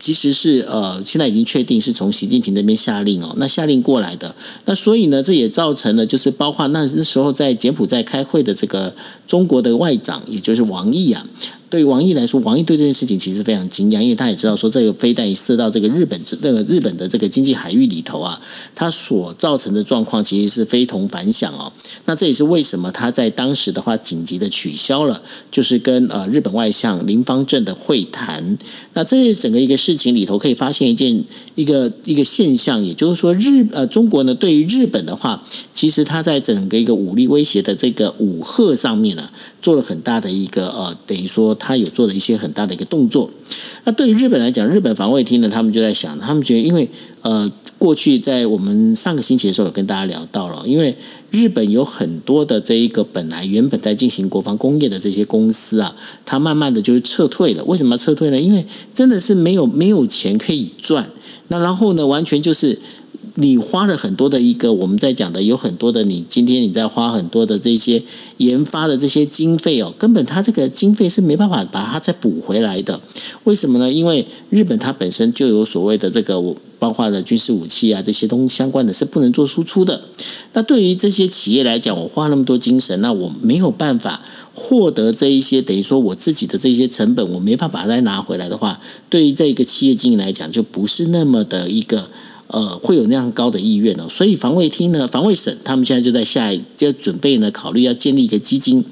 [SPEAKER 1] 其实是呃，现在已经确定是从习近平那边下令哦，那下令过来的。那所以呢，这也造成了就是包括那那时候在柬埔寨开会的这个中国的外长，也就是王毅啊。对王毅来说，王毅对这件事情其实非常惊讶，因为他也知道说这个飞弹射到这个日本这个日本的这个经济海域里头啊，它所造成的状况其实是非同凡响哦。那这也是为什么他在当时的话紧急的取消了，就是跟呃日本外相林芳正的会谈。那这整个一个事情里头可以发现一件一个一个现象，也就是说日呃中国呢对于日本的话，其实他在整个一个武力威胁的这个武吓上面。做了很大的一个呃，等于说他有做了一些很大的一个动作。那对于日本来讲，日本防卫厅呢，他们就在想，他们觉得，因为呃，过去在我们上个星期的时候有跟大家聊到了，因为日本有很多的这一个本来原本在进行国防工业的这些公司啊，它慢慢的就是撤退了。为什么要撤退呢？因为真的是没有没有钱可以赚。那然后呢，完全就是。你花了很多的一个，我们在讲的有很多的，你今天你在花很多的这些研发的这些经费哦，根本它这个经费是没办法把它再补回来的。为什么呢？因为日本它本身就有所谓的这个，包括的军事武器啊这些东相关的是不能做输出的。那对于这些企业来讲，我花那么多精神，那我没有办法获得这一些，等于说我自己的这些成本，我没办法再拿回来的话，对于这个企业经营来讲，就不是那么的一个。呃，会有那样高的意愿呢，所以防卫厅呢，防卫省他们现在就在下一就准备呢，考虑要建立一个基金，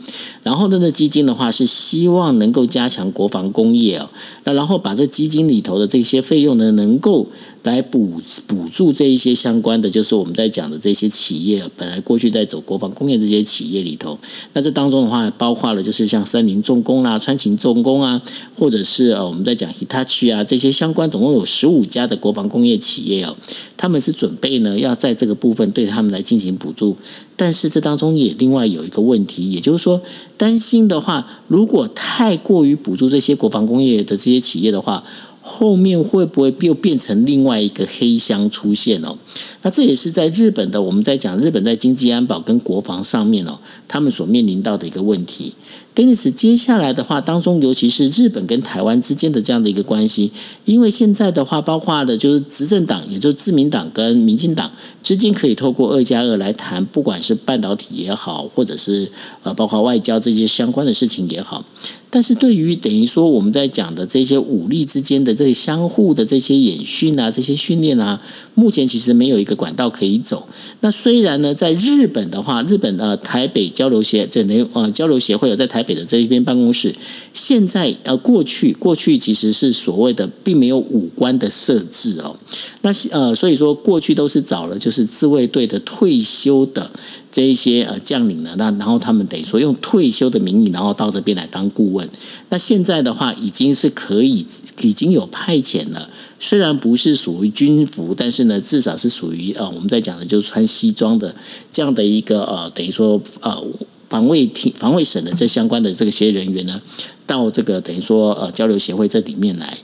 [SPEAKER 1] 然后呢，那基金的话是希望能够加强国防工业哦，那然后把这基金里头的这些费用呢，能够。来补补助这一些相关的，就是我们在讲的这些企业，本来过去在走国防工业这些企业里头，那这当中的话，包括了就是像三菱重工啦、川崎重工啊，或者是呃我们在讲 Hitachi 啊这些相关，总共有十五家的国防工业企业哦，他们是准备呢要在这个部分对他们来进行补助，但是这当中也另外有一个问题，也就是说担心的话，如果太过于补助这些国防工业的这些企业的话。后面会不会又变成另外一个黑箱出现哦？那这也是在日本的，我们在讲日本在经济安保跟国防上面哦，他们所面临到的一个问题。，Denis，，接下来的话当中，尤其是日本跟台湾之间的这样的一个关系，因为现在的话，包括的就是执政党，也就是自民党跟民进党之间可以透过二加二来谈，不管是半导体也好，或者是呃，包括外交这些相关的事情也好。但是对于等于说我们在讲的这些武力之间的这些相互的这些演训啊，这些训练啊，目前其实没有一个管道可以走。那虽然呢，在日本的话，日本呃台北交流协这等呃交流协会有在台北的这一边办公室，现在呃过去过去其实是所谓的并没有武官的设置哦。那呃所以说过去都是找了就是自卫队的退休的。这一些呃将领呢，那然后他们等于说用退休的名义，然后到这边来当顾问。那现在的话，已经是可以已经有派遣了虽然不是属于军服，但是呢，至少是属于呃，我们在讲的就是穿西装的这样的一个呃，等于说呃，防卫厅、防卫省的这相关的这些人员呢，到这个等于说呃交流协会这里面来。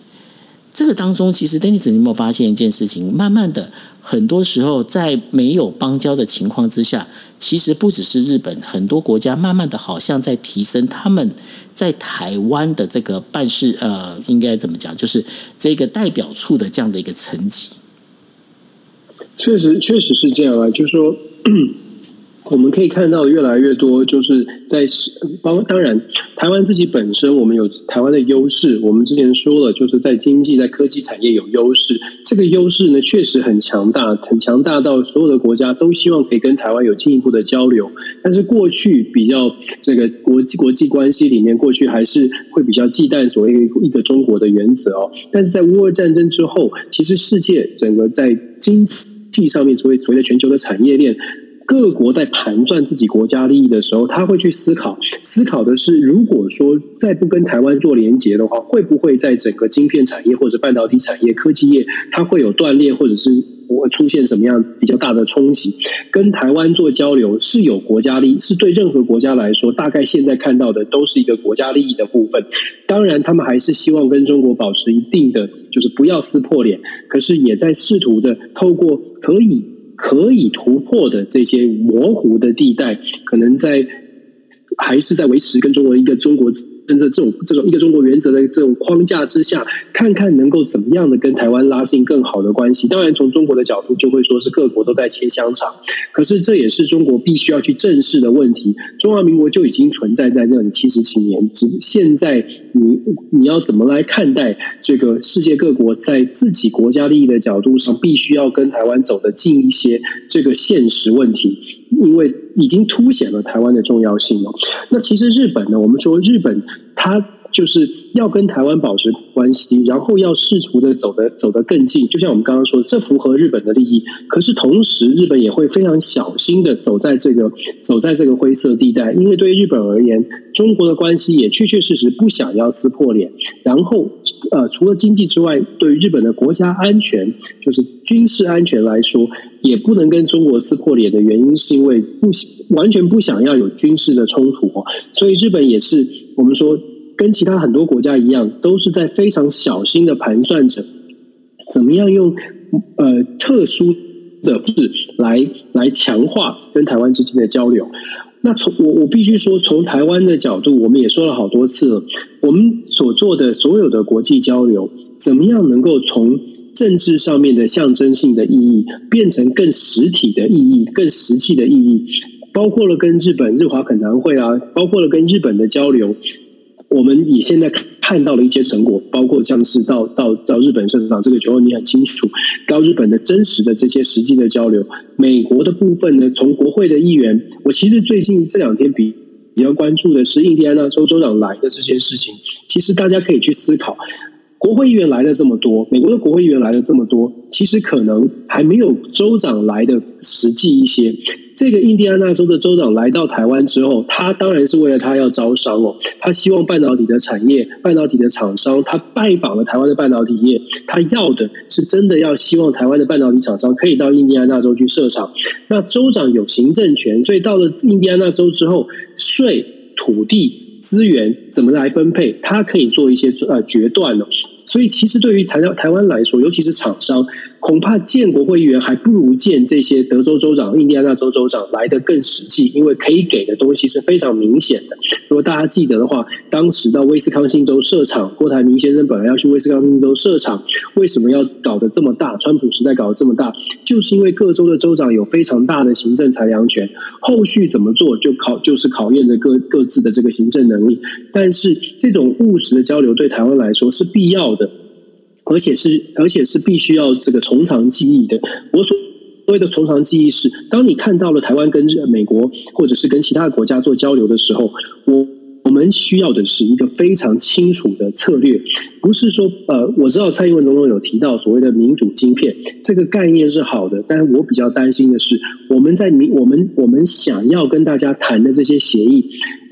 [SPEAKER 1] 这个当中，其实 Dennis，你有没有发现一件事情？慢慢的，很多时候在没有邦交的情况之下，其实不只是日本，很多国家慢慢的好像在提升他们在台湾的这个办事，呃，应该怎么讲？就是这个代表处的这样的一个层级。
[SPEAKER 2] 确实，确实是这样啊，就是说。我们可以看到越来越多，就是在当当然，台湾自己本身我们有台湾的优势。我们之前说了，就是在经济、在科技产业有优势。这个优势呢，确实很强大，很强大到所有的国家都希望可以跟台湾有进一步的交流。但是过去比较这个国际国际关系里面，过去还是会比较忌惮所谓一个中国的原则哦。但是在乌俄战争之后，其实世界整个在经济上面，所谓所谓的全球的产业链。各国在盘算自己国家利益的时候，他会去思考，思考的是，如果说再不跟台湾做连结的话，会不会在整个晶片产业或者半导体产业、科技业，它会有断裂，或者是会出现什么样比较大的冲击？跟台湾做交流是有国家利益，是对任何国家来说，大概现在看到的都是一个国家利益的部分。当然，他们还是希望跟中国保持一定的，就是不要撕破脸，可是也在试图的透过可以。可以突破的这些模糊的地带，可能在还是在维持跟中国一个中国。甚至这种这种一个中国原则的这种框架之下，看看能够怎么样的跟台湾拉近更好的关系。当然，从中国的角度就会说是各国都在切香肠，可是这也是中国必须要去正视的问题。中华民国就已经存在在那里七十几年，只现在你你要怎么来看待这个世界各国在自己国家利益的角度上，必须要跟台湾走得近一些这个现实问题，因为。已经凸显了台湾的重要性了。那其实日本呢？我们说日本，它就是要跟台湾保持关系，然后要试图的走得走得更近。就像我们刚刚说的，这符合日本的利益。可是同时，日本也会非常小心的走在这个走在这个灰色地带，因为对于日本而言，中国的关系也确确实实不想要撕破脸。然后，呃，除了经济之外，对于日本的国家安全，就是军事安全来说。也不能跟中国撕破脸的原因，是因为不完全不想要有军事的冲突，所以日本也是我们说跟其他很多国家一样，都是在非常小心的盘算着，怎么样用呃特殊的方式来来强化跟台湾之间的交流。那从我我必须说，从台湾的角度，我们也说了好多次了，我们所做的所有的国际交流，怎么样能够从政治上面的象征性的意义变成更实体的意义、更实际的意义，包括了跟日本日华恳谈会啊，包括了跟日本的交流，我们也现在看到了一些成果，包括像是到到到日本设厂这个时候你很清楚，到日本的真实的这些实际的交流，美国的部分呢，从国会的议员，我其实最近这两天比比较关注的是印第安纳州州长来的这件事情，其实大家可以去思考。国会议员来的这么多，美国的国会议员来的这么多，其实可能还没有州长来的实际一些。这个印第安纳州的州长来到台湾之后，他当然是为了他要招商哦，他希望半导体的产业、半导体的厂商，他拜访了台湾的半导体业，他要的是真的要希望台湾的半导体厂商可以到印第安纳州去设厂。那州长有行政权，所以到了印第安纳州之后，税、土地、资源怎么来分配，他可以做一些呃决断了。所以，其实对于台湾台湾来说，尤其是厂商，恐怕见国会议员还不如见这些德州州长、印第安纳州州长来得更实际，因为可以给的东西是非常明显的。如果大家记得的话，当时到威斯康星州设厂，郭台铭先生本来要去威斯康星州设厂，为什么要搞得这么大？川普时代搞得这么大，就是因为各州的州长有非常大的行政裁量权，后续怎么做就考就是考验着各各自的这个行政能力。但是这种务实的交流对台湾来说是必要的。而且是，而且是必须要这个从长计议的。我所谓的从长计议是，当你看到了台湾跟美国或者是跟其他国家做交流的时候，我我们需要的是一个非常清楚的策略，不是说呃，我知道蔡英文总统有提到所谓的民主晶片这个概念是好的，但是我比较担心的是，我们在民我们我们想要跟大家谈的这些协议，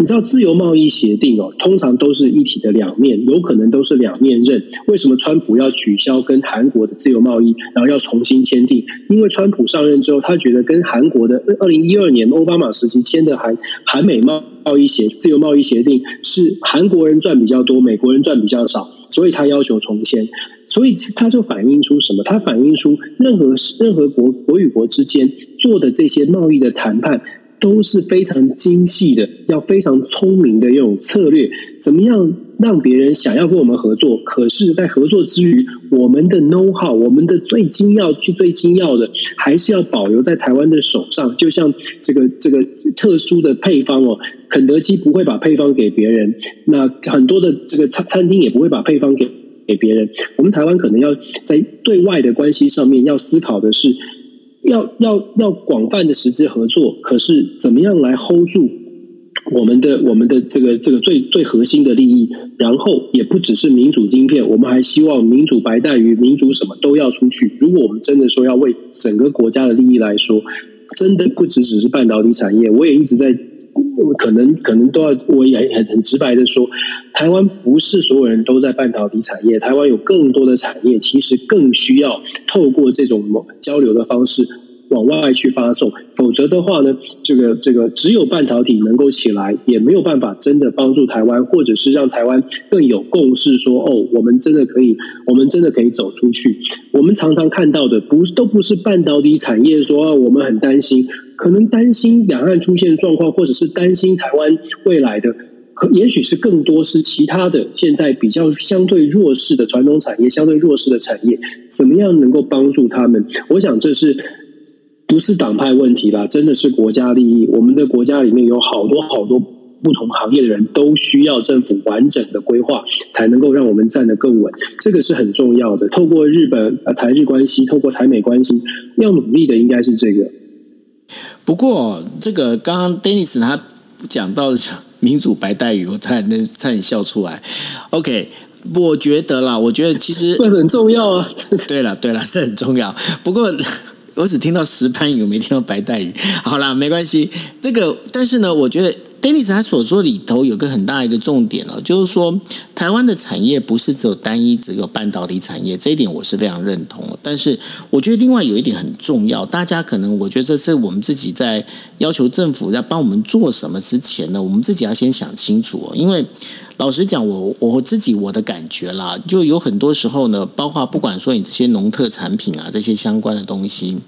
[SPEAKER 2] 你知道自由贸易协定哦，通常都是一体的两面，有可能都是两面刃。为什么川普要取消跟韩国的自由贸易，然后要重新签订？因为川普上任之后，他觉得跟韩国的二零一二年奥巴马时期签的韩韩美贸贸易协自由贸易协定是韩国人赚比较多，美国人赚比较少，所以他要求重签。所以他就反映出什么？他反映出任何任何国国与国之间做的这些贸易的谈判。都是非常精细的，要非常聪明的一种策略。怎么样让别人想要跟我们合作？可是，在合作之余，我们的 know how，我们的最精要、最最精要的，还是要保留在台湾的手上。就像这个这个特殊的配方哦，肯德基不会把配方给别人，那很多的这个餐餐厅也不会把配方给给别人。我们台湾可能要在对外的关系上面要思考的是。要要要广泛的实质合作，可是怎么样来 hold 住我们的我们的这个这个最最核心的利益？然后也不只是民主晶片，我们还希望民主白带鱼、民主什么都要出去。如果我们真的说要为整个国家的利益来说，真的不只只是半导体产业，我也一直在。可能可能都要，我也很很直白的说，台湾不是所有人都在半导体产业，台湾有更多的产业，其实更需要透过这种交流的方式。往外去发送，否则的话呢，这个这个只有半导体能够起来，也没有办法真的帮助台湾，或者是让台湾更有共识说，哦，我们真的可以，我们真的可以走出去。我们常常看到的，不都不是半导体产业说，啊，我们很担心，可能担心两岸出现状况，或者是担心台湾未来的，可也许是更多是其他的，现在比较相对弱势的传统产业，相对弱势的产业，怎么样能够帮助他们？我想这是。不是党派问题啦，真的是国家利益。我们的国家里面有好多好多不同行业的人都需要政府完整的规划，才能够让我们站得更稳。这个是很重要的。透过日本呃台日关系，透过台美关系，要努力的应该是这个。
[SPEAKER 1] 不过，这个刚刚 Dennis 他讲到的民主白带鱼，我差点差点笑出来。OK，我觉得啦，我觉得其实
[SPEAKER 2] 这很重要啊。
[SPEAKER 1] 对了，对了，是很重要。不过。我只听到石斑鱼，没听到白带鱼。好啦，没关系。这个，但是呢，我觉得 Dennis 他所说里头有个很大一个重点哦，就是说台湾的产业不是只有单一，只有半导体产业，这一点我是非常认同。但是，我觉得另外有一点很重要，大家可能我觉得这是我们自己在要求政府在帮我们做什么之前呢，我们自己要先想清楚哦，因为。老实讲，我我自己我的感觉啦，就有很多时候呢，包括不管说你这些农特产品啊，这些相关的东西，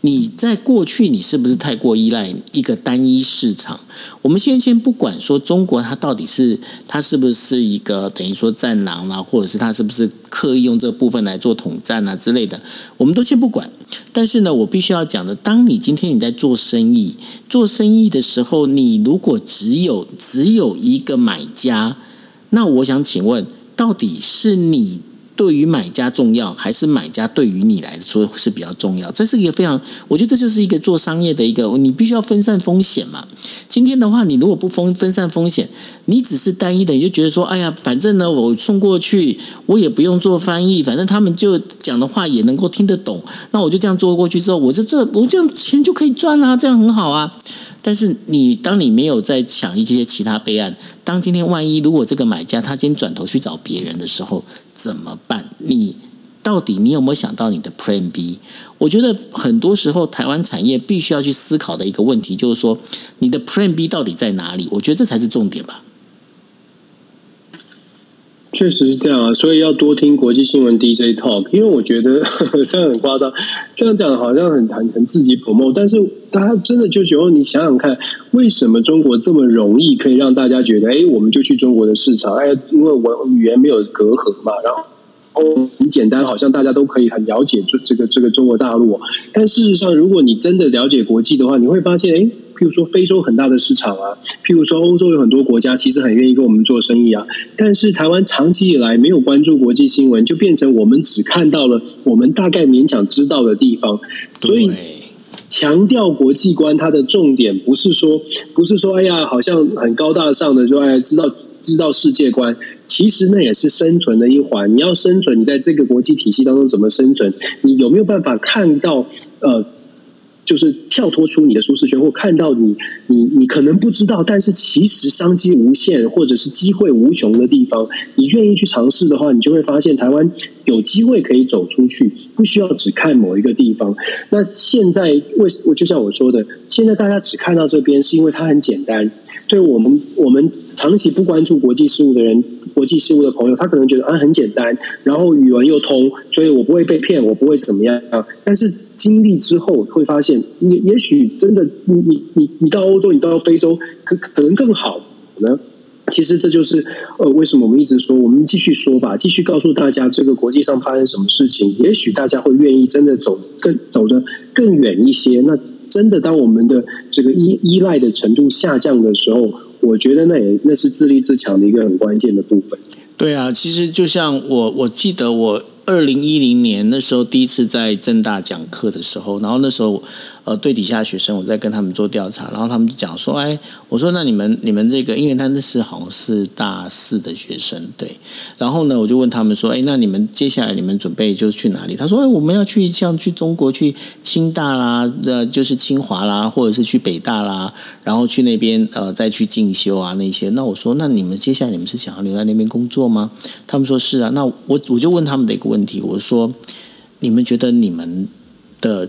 [SPEAKER 1] 你在过去你是不是太过依赖一个单一市场？我们先先不管说中国它到底是它是不是一个等于说战狼啦，或者是它是不是刻意用这部分来做统战啊之类的，我们都先不管。但是呢，我必须要讲的，当你今天你在做生意，做生意的时候，你如果只有只有一个买家。那我想请问，到底是你对于买家重要，还是买家对于你来说是比较重要？这是一个非常，我觉得这就是一个做商业的一个，你必须要分散风险嘛。今天的话，你如果不分分散风险，你只是单一的，你就觉得说，哎呀，反正呢，我送过去，我也不用做翻译，反正他们就讲的话也能够听得懂，那我就这样做过去之后，我就这我这样钱就可以赚啊，这样很好啊。但是你当你没有在想一些其他备案，当今天万一如果这个买家他今天转头去找别人的时候怎么办？你到底你有没有想到你的 Plan B？我觉得很多时候台湾产业必须要去思考的一个问题就是说，你的 Plan B 到底在哪里？我觉得这才是重点吧。
[SPEAKER 2] 确实是这样啊，所以要多听国际新闻 DJ Talk，因为我觉得呵 呵这样很夸张，这样讲好像很很很自己 promote，但是大家真的就觉得你想想看，为什么中国这么容易可以让大家觉得，哎，我们就去中国的市场，哎，因为我语言没有隔阂嘛，然后哦很简单，好像大家都可以很了解这这个这个中国大陆，但事实上，如果你真的了解国际的话，你会发现，哎。譬如说，非洲很大的市场啊，譬如说，欧洲有很多国家其实很愿意跟我们做生意啊。但是台湾长期以来没有关注国际新闻，就变成我们只看到了我们大概勉强知道的地方。所以强调国际观，它的重点不是说，不是说，哎呀，好像很高大上的，就哎知道知道世界观。其实那也是生存的一环。你要生存，你在这个国际体系当中怎么生存？你有没有办法看到呃？就是跳脱出你的舒适圈，或看到你你你可能不知道，但是其实商机无限，或者是机会无穷的地方，你愿意去尝试的话，你就会发现台湾有机会可以走出去，不需要只看某一个地方。那现在为我就像我说的，现在大家只看到这边，是因为它很简单。对我们我们长期不关注国际事务的人，国际事务的朋友，他可能觉得啊很简单，然后语文又通，所以我不会被骗，我不会怎么样啊。但是经历之后会发现，也也许真的，你你你你到欧洲，你到非洲，可可能更好呢。其实这就是呃，为什么我们一直说，我们继续说吧，继续告诉大家这个国际上发生什么事情，也许大家会愿意真的走更走得更远一些。那真的，当我们的这个依依赖的程度下降的时候，我觉得那也那是自立自强的一个很关键的部分。
[SPEAKER 1] 对啊，其实就像我，我记得我二零一零年那时候第一次在正大讲课的时候，然后那时候。呃，对底下学生，我在跟他们做调查，然后他们就讲说，哎，我说那你们你们这个，因为他那是好像是大四的学生，对，然后呢，我就问他们说，哎，那你们接下来你们准备就是去哪里？他说，哎，我们要去像去中国去清大啦，呃，就是清华啦，或者是去北大啦，然后去那边呃再去进修啊那些。那我说，那你们接下来你们是想要留在那边工作吗？他们说是啊。那我我就问他们的一个问题，我说，你们觉得你们的。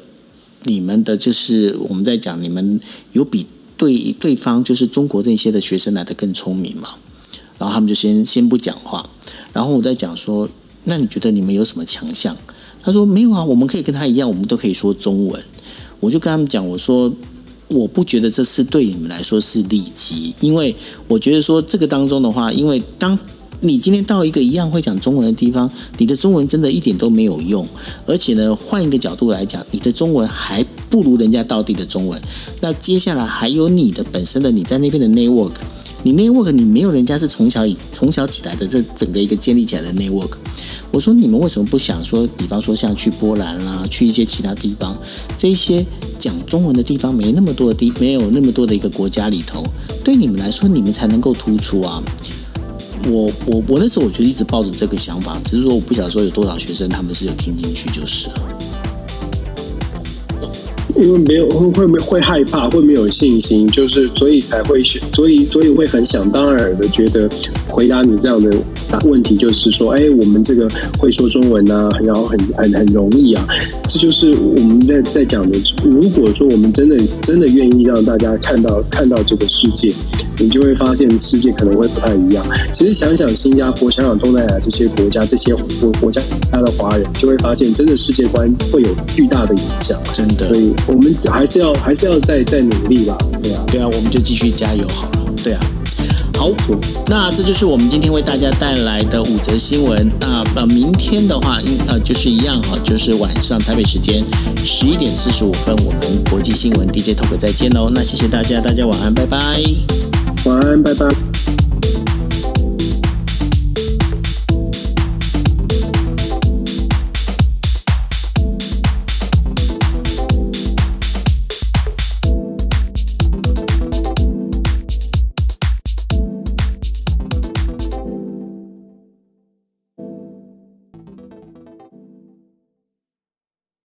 [SPEAKER 1] 你们的就是我们在讲，你们有比对对方就是中国这些的学生来的更聪明吗？然后他们就先先不讲话，然后我在讲说，那你觉得你们有什么强项？他说没有啊，我们可以跟他一样，我们都可以说中文。我就跟他们讲，我说我不觉得这次对你们来说是利基，因为我觉得说这个当中的话，因为当。你今天到一个一样会讲中文的地方，你的中文真的一点都没有用。而且呢，换一个角度来讲，你的中文还不如人家到地的中文。那接下来还有你的本身的你在那边的 network，你 network 你没有人家是从小以从小起来的这整个一个建立起来的 network。我说你们为什么不想说，比方说像去波兰啦，去一些其他地方，这些讲中文的地方没那么多的地，没有那么多的一个国家里头，对你们来说，你们才能够突出啊。我我我那时候我就一直抱着这个想法，只是说我不晓得说有多少学生他们是有听进去就是了。
[SPEAKER 2] 因为没有会会会害怕，会没有信心，就是所以才会选，所以所以会很想当然的觉得回答你这样的问题，就是说，哎，我们这个会说中文啊，然后很很很容易啊，这就是我们在在讲的。如果说我们真的真的愿意让大家看到看到这个世界。你就会发现世界可能会不太一样。其实想想新加坡、想想东南亚这些国家、这些国国家他的华人，就会发现真的世界观会有巨大的影响。
[SPEAKER 1] 真的，
[SPEAKER 2] 所以我们还是要还是要再再努力吧。对啊，
[SPEAKER 1] 对啊，我们就继续加油好了。对啊，好，那这就是我们今天为大家带来的五则新闻。那呃，明天的话，呃，就是一样哈，就是晚上台北时间十一点四十五分，我们国际新闻 DJ Talk 再见喽。那谢谢大家，大家晚安，拜拜。
[SPEAKER 2] 晚安，拜拜。